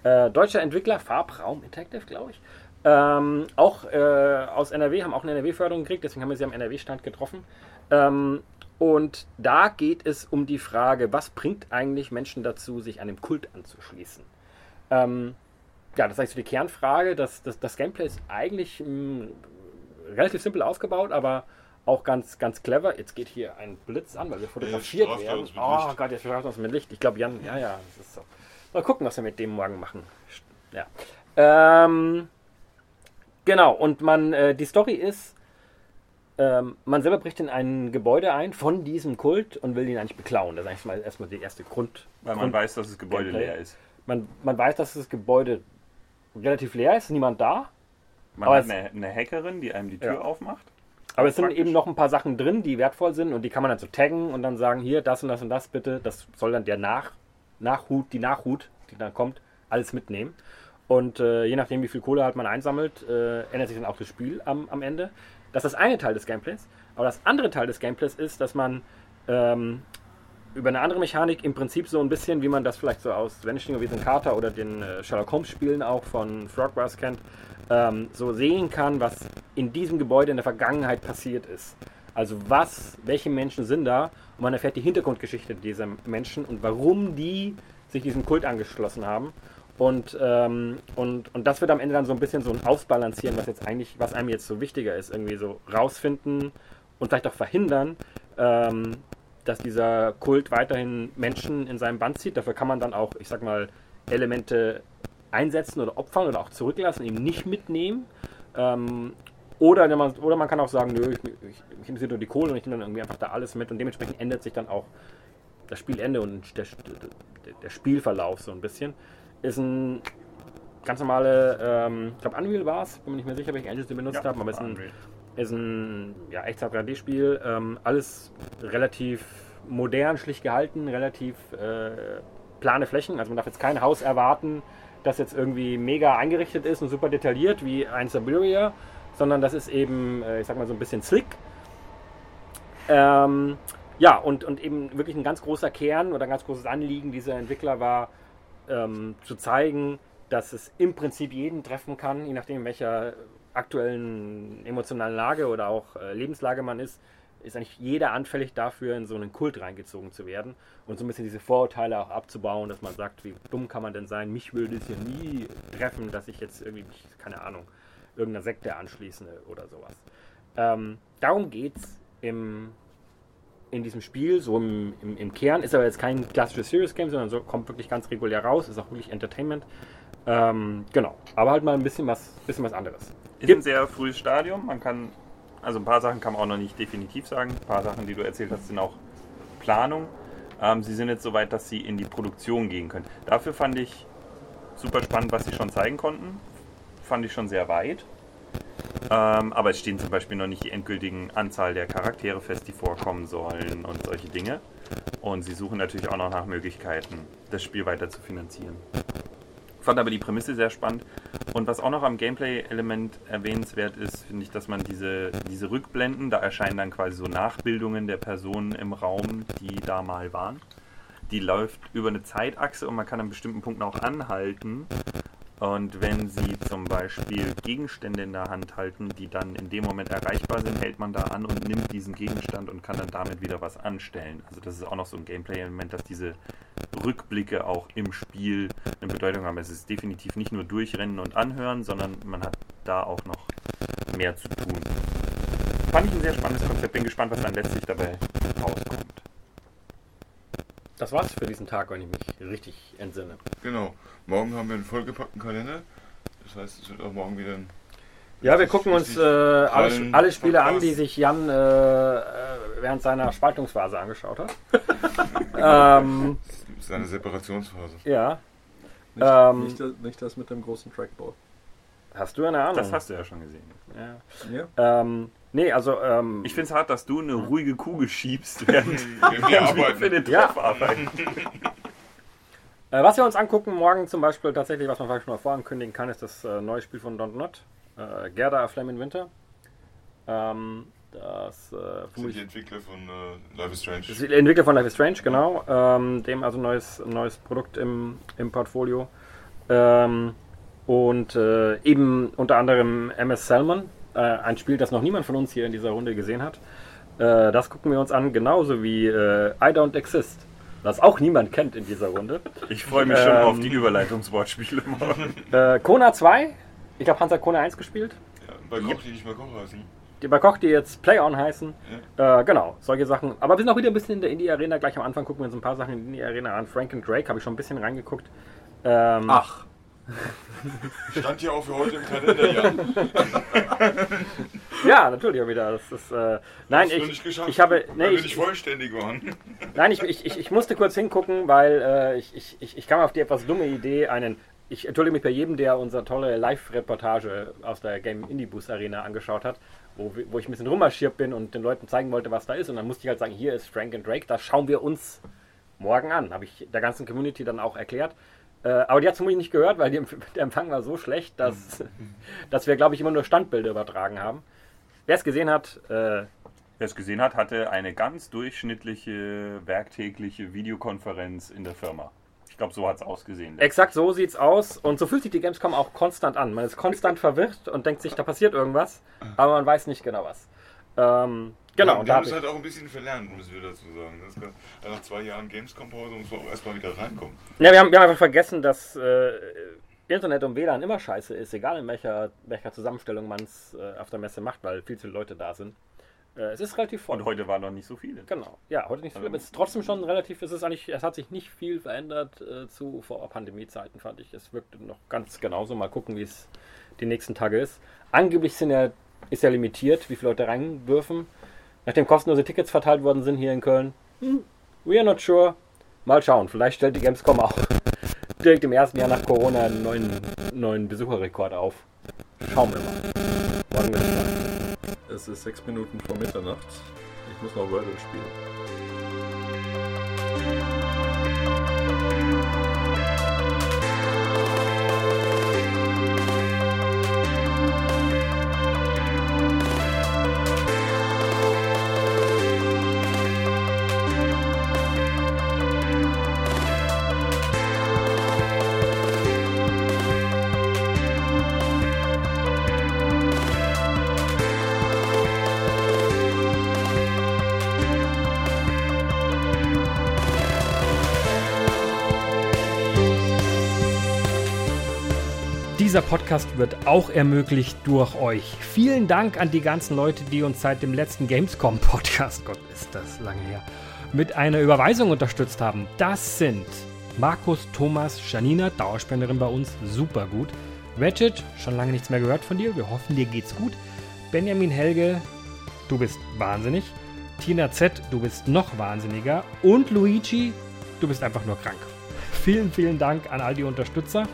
Äh, deutscher Entwickler, Farbraum Interactive, glaube ich. Ähm, auch äh, aus NRW, haben auch eine NRW-Förderung gekriegt, deswegen haben wir sie am NRW-Stand getroffen. Ähm, und da geht es um die Frage, was bringt eigentlich Menschen dazu, sich einem Kult anzuschließen? Ähm, ja, das ist eigentlich so die Kernfrage. Das, das, das Gameplay ist eigentlich mh, relativ simpel aufgebaut, aber auch ganz, ganz clever. Jetzt geht hier ein Blitz an, weil wir fotografiert er werden. Oh Licht. Gott, jetzt straft uns mit Licht. Ich glaube, Jan, ja, ja, das ist so. Mal gucken, was wir mit dem morgen machen. Ja. Ähm, genau, und man, äh, die Story ist, ähm, man selber bricht in ein Gebäude ein von diesem Kult und will ihn eigentlich beklauen. Das ist eigentlich mal erstmal die erste Grund. Weil man Grund weiß, dass das Gebäude Gameplay. leer ist. Man, man weiß, dass das Gebäude relativ leer ist, niemand da. Man Aber hat eine, eine Hackerin, die einem die Tür Ja. aufmacht. Aber es sind Praktisch. eben noch ein paar Sachen drin, die wertvoll sind und die kann man dann so taggen und dann sagen, hier, das und das und das bitte. Das soll dann der Nach Nachhut, die Nachhut, die dann kommt, alles mitnehmen. Und äh, je nachdem, wie viel Kohle halt man einsammelt, äh, ändert sich dann auch das Spiel am, am Ende. Das ist das eine Teil des Gameplays. Aber das andere Teil des Gameplays ist, dass man ähm, über eine andere Mechanik im Prinzip so ein bisschen, wie man das vielleicht so aus Vanishing of Ethan Carter oder den äh, Sherlock Holmes Spielen auch von Frogwares kennt, ähm, so sehen kann, was in diesem Gebäude in der Vergangenheit passiert ist. Also was, welche Menschen sind da und man erfährt die Hintergrundgeschichte dieser Menschen und warum die sich diesem Kult angeschlossen haben. Und, ähm, und, und das wird am Ende dann so ein bisschen so ein Ausbalancieren, was jetzt eigentlich, was einem jetzt so wichtiger ist, irgendwie so rausfinden und vielleicht auch verhindern, ähm, dass dieser Kult weiterhin Menschen in seinem Band zieht. Dafür kann man dann auch, ich sag mal, Elemente einsetzen oder opfern oder auch zurücklassen, eben nicht mitnehmen. Ähm, oder, man, oder man kann auch sagen, nö, ich, ich, ich interessiere nur die Kohle und ich nehme dann irgendwie einfach da alles mit und dementsprechend ändert sich dann auch das Spielende und der, der, Spielverlauf so ein bisschen. Ist ein ganz normale, ähm, ich glaube Unreal war es, bin mir nicht mehr sicher, welche Engine sie benutzt Ja, haben, aber es ist ein, ist ein ja, Echtzeit 3D-Spiel. Ähm, alles relativ modern, schlicht gehalten, relativ äh, plane Flächen. Also man darf jetzt kein Haus erwarten, das jetzt irgendwie mega eingerichtet ist und super detailliert wie ein Siberia, sondern das ist eben, äh, ich sag mal, so ein bisschen slick. Ähm, ja, und, und eben wirklich ein ganz großer Kern oder ein ganz großes Anliegen dieser Entwickler war, ähm, zu zeigen, dass es im Prinzip jeden treffen kann, je nachdem, welcher aktuellen emotionalen Lage oder auch äh, Lebenslage man ist, ist eigentlich jeder anfällig dafür, in so einen Kult reingezogen zu werden und so ein bisschen diese Vorurteile auch abzubauen, dass man sagt, wie dumm kann man denn sein, mich würde es ja nie treffen, dass ich jetzt irgendwie, mich, keine Ahnung, irgendeiner Sekte anschließe oder sowas. Ähm, darum geht es im, in diesem Spiel, so im, im, im Kern. Ist aber jetzt kein klassisches Serious Game, sondern so kommt wirklich ganz regulär raus, ist auch wirklich Entertainment. Ähm, genau, aber halt mal ein bisschen was, bisschen was anderes. Ist ein sehr frühes Stadium. Man kann, also ein paar Sachen kann man auch noch nicht definitiv sagen. Ein paar Sachen, die du erzählt hast, sind auch Planung. Ähm, sie sind jetzt so weit, dass sie in die Produktion gehen können. Dafür fand ich super spannend, was sie schon zeigen konnten. Fand ich schon sehr weit. Ähm, aber es stehen zum Beispiel noch nicht die endgültigen Anzahl der Charaktere fest, die vorkommen sollen und solche Dinge. Und sie suchen natürlich auch noch nach Möglichkeiten, das Spiel weiter zu finanzieren. Fand aber die Prämisse sehr spannend. Und was auch noch am Gameplay-Element erwähnenswert ist, finde ich, dass man diese, diese Rückblenden, da erscheinen dann quasi so Nachbildungen der Personen im Raum, die da mal waren. Die läuft über eine Zeitachse und man kann an bestimmten Punkten auch anhalten. Und wenn sie zum Beispiel Gegenstände in der Hand halten, die dann in dem Moment erreichbar sind, hält man da an und nimmt diesen Gegenstand und kann dann damit wieder was anstellen. Also das ist auch noch so ein Gameplay-Element, dass diese Rückblicke auch im Spiel eine Bedeutung haben. Es ist definitiv nicht nur durchrennen und anhören, sondern man hat da auch noch mehr zu tun. Fand ich ein sehr spannendes Konzept. Bin gespannt, was dann letztlich dabei rauskommt. Das war's für diesen Tag, wenn ich mich richtig entsinne. Genau. Morgen haben wir einen vollgepackten Kalender. Das heißt, es wird auch morgen wieder ein. Ja, wir gucken uns äh, alle, alle Spiele an, Podcast. die sich Jan äh, äh, während seiner Spaltungsphase angeschaut hat. ähm, Das ist eine Separationsphase. ja. Nicht, Ähm, nicht, das, nicht das mit dem großen Trackball. Hast du eine Ahnung? Das hast du ja schon gesehen. Ja. Ähm, nee, also. Ähm, Ich finde es hart, dass du eine ruhige Kugel schiebst, während Wir wir arbeiten. für den Ja. Treff arbeiten. Äh, was wir uns angucken morgen zum Beispiel tatsächlich, was man vielleicht schon mal vorankündigen kann, ist das äh, neue Spiel von Don't Not. Äh, Gerda A Flame in Winter. Ähm, das äh, Das sind die Entwickler von äh, Life is Strange. das ist der Entwickler von Life is Strange, genau. Ähm, dem also ein neues, neues Produkt im, im Portfolio. Ähm, und äh, eben unter anderem MS Salmon, äh, ein Spiel, das noch niemand von uns hier in dieser Runde gesehen hat. Äh, das gucken wir uns an, genauso wie äh, I Don't Exist, das auch niemand kennt in dieser Runde. Ich freue mich schon Ähm, auf die Überleitungswortspiele morgen. Äh, Kona 2, ich glaube, Hans hat Kona 1 gespielt. Ja, bei Koch, die nicht mehr Koch heißen. Die bei Koch, die jetzt Play-On heißen. Äh, genau, solche Sachen. Aber wir sind auch wieder ein bisschen in der Indie-Arena. Gleich am Anfang gucken wir uns ein paar Sachen in der Indie-Arena an. Frank and Drake habe ich schon ein bisschen reingeguckt. Ähm, Ach. Stand ja auch für heute im Kalender, ja. ja, natürlich auch wieder. Das ist, äh, nein, Hast ich, nicht geschafft, ich habe, nee, ich, nicht vollständig waren. Nein, ich, ich, ich, musste kurz hingucken, weil äh, ich, ich, ich, kam auf die etwas dumme Idee, einen. Ich entschuldige mich bei jedem, der unsere tolle Live-Reportage aus der Game Indie Boost Arena angeschaut hat, wo, wo ich ein bisschen rummarschiert bin und den Leuten zeigen wollte, was da ist. Und dann musste ich halt sagen, hier ist Frank and Drake, das schauen wir uns morgen an. Habe ich der ganzen Community dann auch erklärt. Äh, aber die hat es vermutlich nicht gehört, weil die, der Empfang war so schlecht, dass, dass wir, glaube ich, immer nur Standbilder übertragen haben. Wer es gesehen hat, äh, Wer es gesehen hat, hatte eine ganz durchschnittliche werktägliche Videokonferenz in der Firma. Ich glaube, so hat es ausgesehen. Exakt so sieht's aus. Und so fühlt sich die Gamescom auch konstant an. Man ist konstant verwirrt und denkt sich, da passiert irgendwas, aber man weiß nicht genau was. Ähm, genau. Ja, und wir da haben hab es ich, halt auch ein bisschen verlernt, müssen wir dazu sagen. Das kann, nach zwei Jahren Gamescom-Pause muss man auch erstmal wieder reinkommen. ja, wir, haben, wir haben einfach vergessen, dass äh, Internet und WLAN immer scheiße ist, egal in welcher, welcher Zusammenstellung man es äh, auf der Messe macht, weil viel zu viele Leute da sind. Äh, es ist relativ voll. Und heute waren noch nicht so viele. Genau. Ja, heute nicht so viel, aber es ist trotzdem schon relativ, es ist eigentlich, es hat sich nicht viel verändert äh, zu vor Pandemiezeiten, fand ich. Es wirkte noch ganz genauso. Mal gucken, wie es die nächsten Tage ist. Angeblich sind ja, ist ja limitiert, wie viele Leute rein dürfen. Nachdem kostenlose Tickets verteilt worden sind hier in Köln, hm, we are not sure. Mal schauen, vielleicht stellt die Gamescom auch direkt im ersten Jahr nach Corona einen neuen, neuen Besucherrekord auf. Schauen wir mal. Morgen wird's spannend. Es ist sechs Minuten vor Mitternacht. Ich muss noch Wordle spielen. Dieser Podcast wird auch ermöglicht durch euch. Vielen Dank an die ganzen Leute, die uns seit dem letzten Gamescom-Podcast, Gott ist das lange her, mit einer Überweisung unterstützt haben. Das sind Markus, Thomas, Janina, Dauerspenderin bei uns, super gut. Ratchet, schon lange nichts mehr gehört von dir, wir hoffen, dir geht's gut. Benjamin Helge, du bist wahnsinnig. Tina Z, du bist noch wahnsinniger. Und Luigi, du bist einfach nur krank. Vielen, vielen Dank an all die Unterstützer.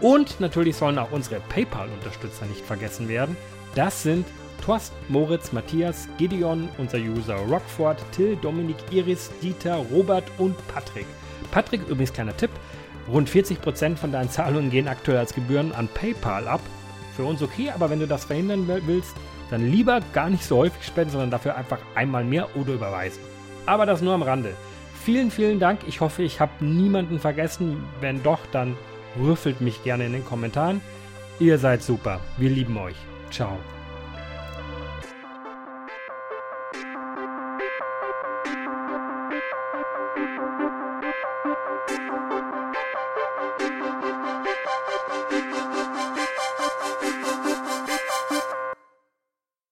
Und natürlich sollen auch unsere PayPal-Unterstützer nicht vergessen werden. Das sind Thorsten, Moritz, Matthias, Gideon, unser User Rockford, Till, Dominik, Iris, Dieter, Robert und Patrick. Patrick, übrigens kleiner Tipp, rund 40% von deinen Zahlungen gehen aktuell als Gebühren an PayPal ab. Für uns okay, aber wenn du das verhindern will- willst, dann lieber gar nicht so häufig spenden, sondern dafür einfach einmal mehr oder überweisen. Aber das nur am Rande. Vielen, vielen Dank. Ich hoffe, ich habe niemanden vergessen. Wenn doch, dann rüffelt mich gerne in den Kommentaren. Ihr seid super. Wir lieben euch. Ciao.